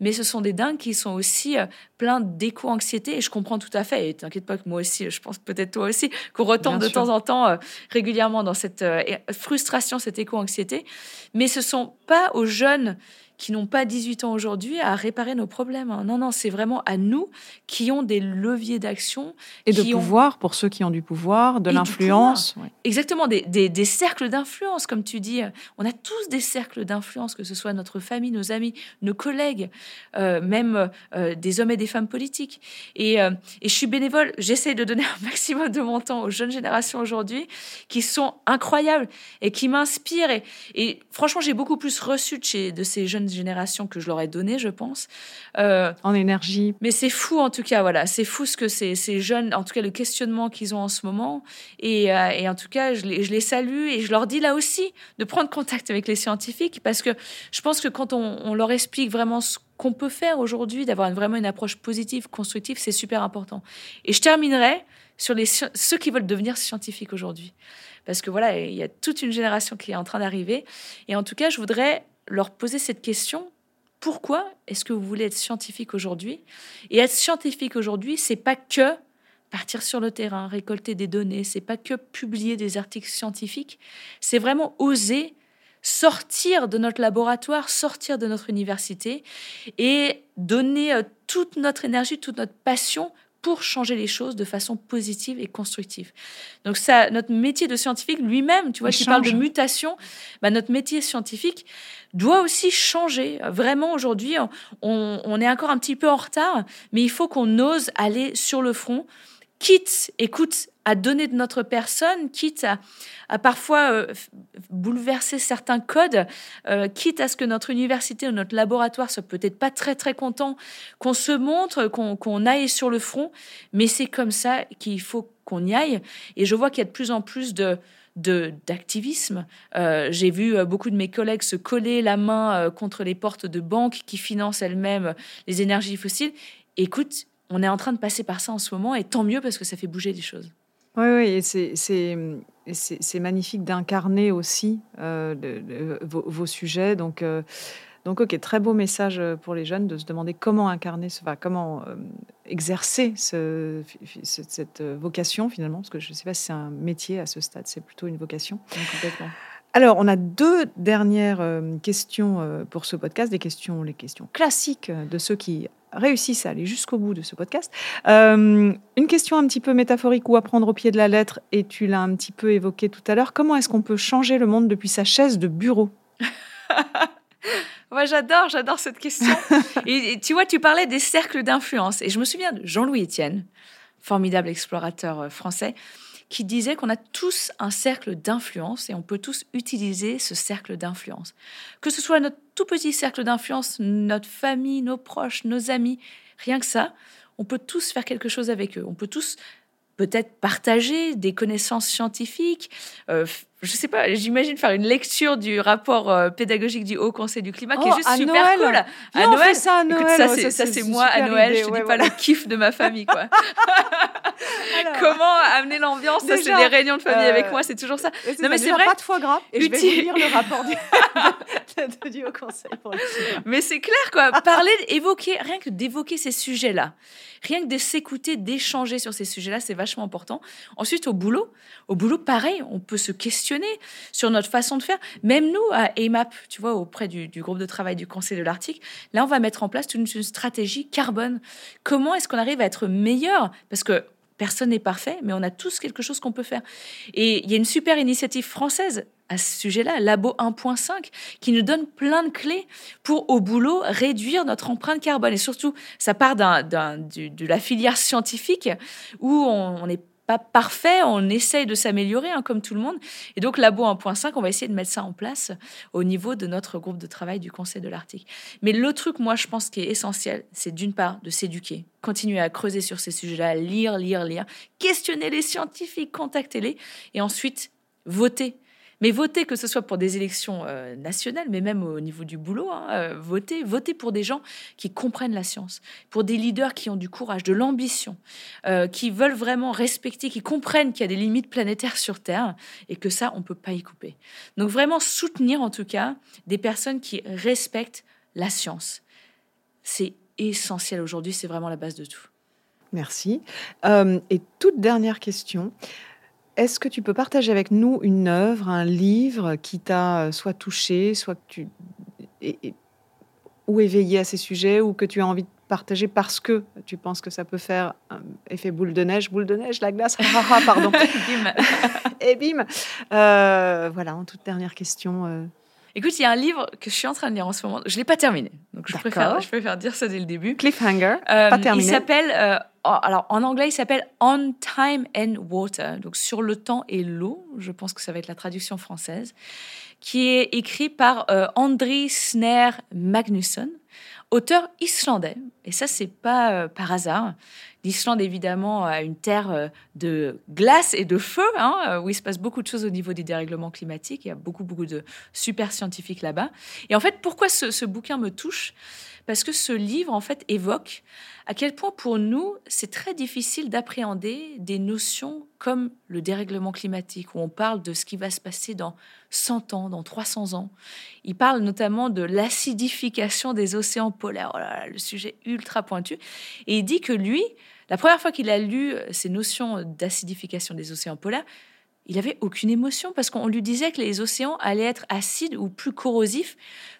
Mais ce sont des dingues qui sont aussi euh, plein d'éco-anxiété. Et je comprends tout à fait. Et t'inquiète pas que moi aussi, je pense peut-être toi aussi, qu'on retombe de temps en temps euh, régulièrement dans cette euh, frustration, cette éco-anxiété. Mais ce sont pas aux jeunes qui n'ont pas 18 ans aujourd'hui à réparer nos problèmes. Hein. Non, non, c'est vraiment à nous qui ont des leviers d'action. Et de pouvoir, pour ceux qui ont du pouvoir, de l'influence. Exactement, des, des, cercles d'influence, comme tu dis. On a tous des cercles d'influence, que ce soit notre famille, nos amis, nos collègues, euh, même euh, des hommes et des femmes politiques. Et, euh, et je suis bénévole, j'essaie de donner un maximum de mon temps aux jeunes générations aujourd'hui, qui sont incroyables et qui m'inspirent. Et, et franchement, j'ai beaucoup plus reçu de, chez, de ces jeunes génération que je leur ai donné, je pense. Euh, en énergie. Mais c'est fou, en tout cas, voilà. C'est fou ce que ces, ces jeunes, en tout cas, le questionnement qu'ils ont en ce moment. Et, euh, et en tout cas, je les, je les, salue et je leur dis là aussi de prendre contact avec les scientifiques parce que je pense que quand on, on leur explique vraiment ce qu'on peut faire aujourd'hui, d'avoir vraiment une approche positive, constructive, c'est super important. Et je terminerai sur les, ceux qui veulent devenir scientifiques aujourd'hui. Parce que voilà, il y a toute une génération qui est en train d'arriver. Et en tout cas, je voudrais leur poser cette question pourquoi est-ce que vous voulez être scientifique aujourd'hui? Et être scientifique aujourd'hui, c'est pas que partir sur le terrain, récolter des données, c'est pas que publier des articles scientifiques, c'est vraiment oser sortir de notre laboratoire, sortir de notre université et donner euh, toute notre énergie, toute notre passion pour changer les choses de façon positive et constructive. Donc ça, notre métier de scientifique lui-même, tu vois, tu parles de mutation, bah, notre métier scientifique doit aussi changer. Vraiment, aujourd'hui, on, est encore un petit peu en retard, mais il faut qu'on ose aller sur le front, quitte, écoute, à donner de notre personne, quitte à, parfois euh, bouleverser certains codes, euh, quitte à ce que notre université ou notre laboratoire soit peut-être pas très très content qu'on se montre, qu'on aille sur le front, mais c'est comme ça qu'il faut qu'on y aille. Et je vois qu'il y a de plus en plus de d'activisme. Euh, j'ai vu beaucoup de mes collègues se coller la main contre les portes de banques qui financent elles-mêmes les énergies fossiles. Écoute, on est en train de passer par ça en ce moment et tant mieux parce que ça fait bouger les choses. Oui, oui, et c'est magnifique d'incarner aussi euh, vos, sujets. Donc, euh, donc, ok, très beau message pour les jeunes de se demander comment incarner, ce, comment euh, exercer ce, cette vocation finalement, parce que je ne sais pas si c'est un métier à ce stade, c'est plutôt une vocation. complètement. Alors, on a deux dernières questions pour ce podcast, des questions, les questions classiques de ceux qui réussissent à aller jusqu'au bout de ce podcast. Euh, une question un petit peu métaphorique ou à prendre au pied de la lettre, et tu l'as un petit peu évoqué tout à l'heure. Comment est-ce qu'on peut changer le monde depuis sa chaise de bureau? Moi, j'adore, j'adore cette question. et, tu vois, tu parlais des cercles d'influence. Et je me souviens de Jean-Louis Etienne, formidable explorateur euh, français, qui disait qu'on a tous un cercle d'influence et on peut tous utiliser ce cercle d'influence. Que ce soit notre tout petit cercle d'influence, notre famille, nos proches, nos amis, rien que ça, on peut tous faire quelque chose avec eux. On peut tous peut-être partager des connaissances scientifiques, euh, je sais pas, j'imagine faire une lecture du rapport euh, pédagogique du Haut Conseil du climat qui est oh, juste super cool. À Noël, ça à Noël. ça c'est moi à Noël. je te dis pas le kiff de ma famille quoi. Comment amener l'ambiance? Ça c'est des réunions de famille avec euh, moi, c'est toujours ça. Non mais c'est vrai. Pas de foie gras. Et je vais lire le rapport du, du Haut Conseil pour le climat. Mais c'est clair quoi. Parler, évoquer, rien que d'évoquer ces sujets-là, rien que de s'écouter, d'échanger sur ces sujets-là, c'est vachement important. Ensuite au boulot, au boulot pareil, on peut se questionner sur notre façon de faire. Même nous, à AMAP, tu vois, auprès du, groupe de travail du Conseil de l'Arctique, là, on va mettre en place une, une stratégie carbone. Comment est-ce qu'on arrive à être meilleur? Parce que personne n'est parfait, mais on a tous quelque chose qu'on peut faire. Et il y a une super initiative française à ce sujet-là, Labo 1.5, qui nous donne plein de clés pour, au boulot, réduire notre empreinte carbone. Et surtout, ça part de la filière scientifique où on, on est pas parfait, on essaye de s'améliorer hein, comme tout le monde. Et donc Labo 1.5, on va essayer de mettre ça en place au niveau de notre groupe de travail du Conseil de l'Arctique. Mais le truc, moi, je pense qui est essentiel, c'est d'une part de s'éduquer, continuer à creuser sur ces sujets-là, lire, lire, lire, questionner les scientifiques, contacter-les, et ensuite voter mais voter, que ce soit pour des élections euh, nationales, mais même au niveau du boulot, hein, euh, voter, voter pour des gens qui comprennent la science, pour des leaders qui ont du courage, de l'ambition, euh, qui veulent vraiment respecter, qui comprennent qu'il y a des limites planétaires sur Terre et que ça, on ne peut pas y couper. Donc vraiment soutenir en tout cas des personnes qui respectent la science. C'est essentiel aujourd'hui, c'est vraiment la base de tout. Merci. et toute dernière question. Est-ce que tu peux partager avec nous une œuvre, un livre qui t'a euh, soit touché, soit que tu ou éveillé à ces sujets, ou que tu as envie de partager parce que tu penses que ça peut faire un effet boule de neige, boule de neige, la glace, pardon. Et bim. Euh, voilà, en toute dernière question. Euh. Écoute, il y a un livre que je suis en train de lire en ce moment. Je l'ai pas terminé, donc je préfère, je préfère dire ça dès le début. Cliffhanger, pas terminé. Il s'appelle alors en anglais, il s'appelle On Time and Water, donc sur le temps et l'eau. Je pense que ça va être la traduction française, qui est écrit par euh, Andri Sner Magnusson, auteur islandais. Et ça, c'est pas euh, par hasard. L'Islande, évidemment, a une terre euh, de glace et de feu, hein, où il se passe beaucoup de choses au niveau des dérèglements climatiques. Il y a beaucoup, beaucoup de super scientifiques là-bas. Et en fait, pourquoi ce bouquin me touche? Parce que ce livre, en fait, évoque à quel point pour nous, c'est très difficile d'appréhender des notions comme le dérèglement climatique, où on parle de ce qui va se passer dans 100 ans, dans 300 ans. Il parle notamment de l'acidification des océans polaires. Oh le sujet ultra pointu. Et il dit que lui, la première fois qu'il a lu ces notions d'acidification des océans polaires, il avait aucune émotion parce qu'on lui disait que les océans allaient être acides ou plus corrosifs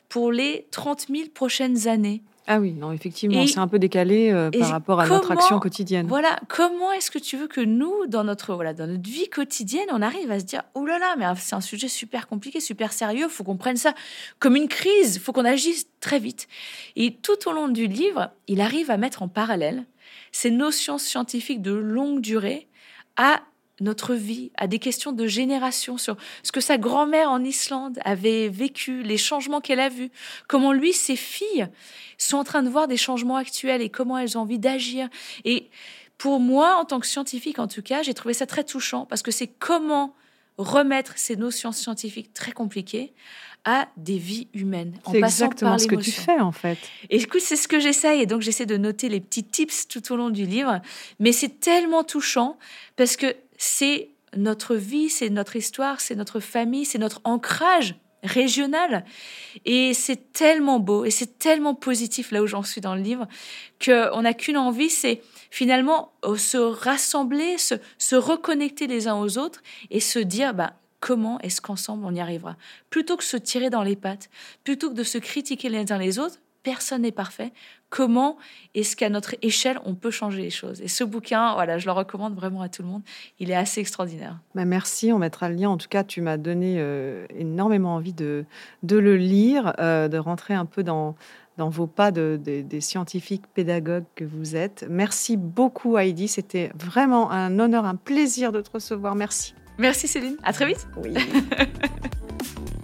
pour les 30 000 prochaines années. Ah oui, non, effectivement, c'est un peu décalé euh, par rapport à notre action quotidienne. Voilà, comment est-ce que tu veux que nous, dans notre, voilà, dans notre vie quotidienne, on arrive à se dire, oh là là, mais c'est un sujet super compliqué, super sérieux, faut qu'on prenne ça comme une crise, faut qu'on agisse très vite. Et tout au long du livre, il arrive à mettre en parallèle ces notions scientifiques de longue durée à notre vie, à des questions de génération sur ce que sa grand-mère en Islande avait vécu, les changements qu'elle a vus, comment lui, ses filles sont en train de voir des changements actuels et comment elles ont envie d'agir. Et pour moi, en tant que scientifique en tout cas, j'ai trouvé ça très touchant parce que c'est comment remettre ces notions scientifiques très compliquées à des vies humaines. C'est exactement ce que tu fais en fait. Et écoute, c'est ce que j'essaye et donc j'essaie de noter les petits tips tout au long du livre. Mais c'est tellement touchant parce que c'est notre vie, c'est notre histoire, c'est notre famille, c'est notre ancrage régional. Et c'est tellement beau et c'est tellement positif là où j'en suis dans le livre qu'on n'a qu'une envie, c'est finalement euh, se rassembler, se, se, reconnecter les uns aux autres et se dire bah, comment est-ce qu'ensemble on y arrivera? Plutôt que se tirer dans les pattes, plutôt que de se critiquer les uns les autres, personne n'est parfait. Comment est-ce qu'à notre échelle, on peut changer les choses? Et ce bouquin, voilà, je le recommande vraiment à tout le monde. Il est assez extraordinaire. Bah merci, on mettra le lien. En tout cas, tu m'as donné euh, énormément envie de, de le lire, euh, de rentrer un peu dans, dans vos pas de, des scientifiques pédagogues que vous êtes. Merci beaucoup Heidi, c'était vraiment un honneur, un plaisir de te recevoir. Merci. Merci Céline, à très vite. Oui.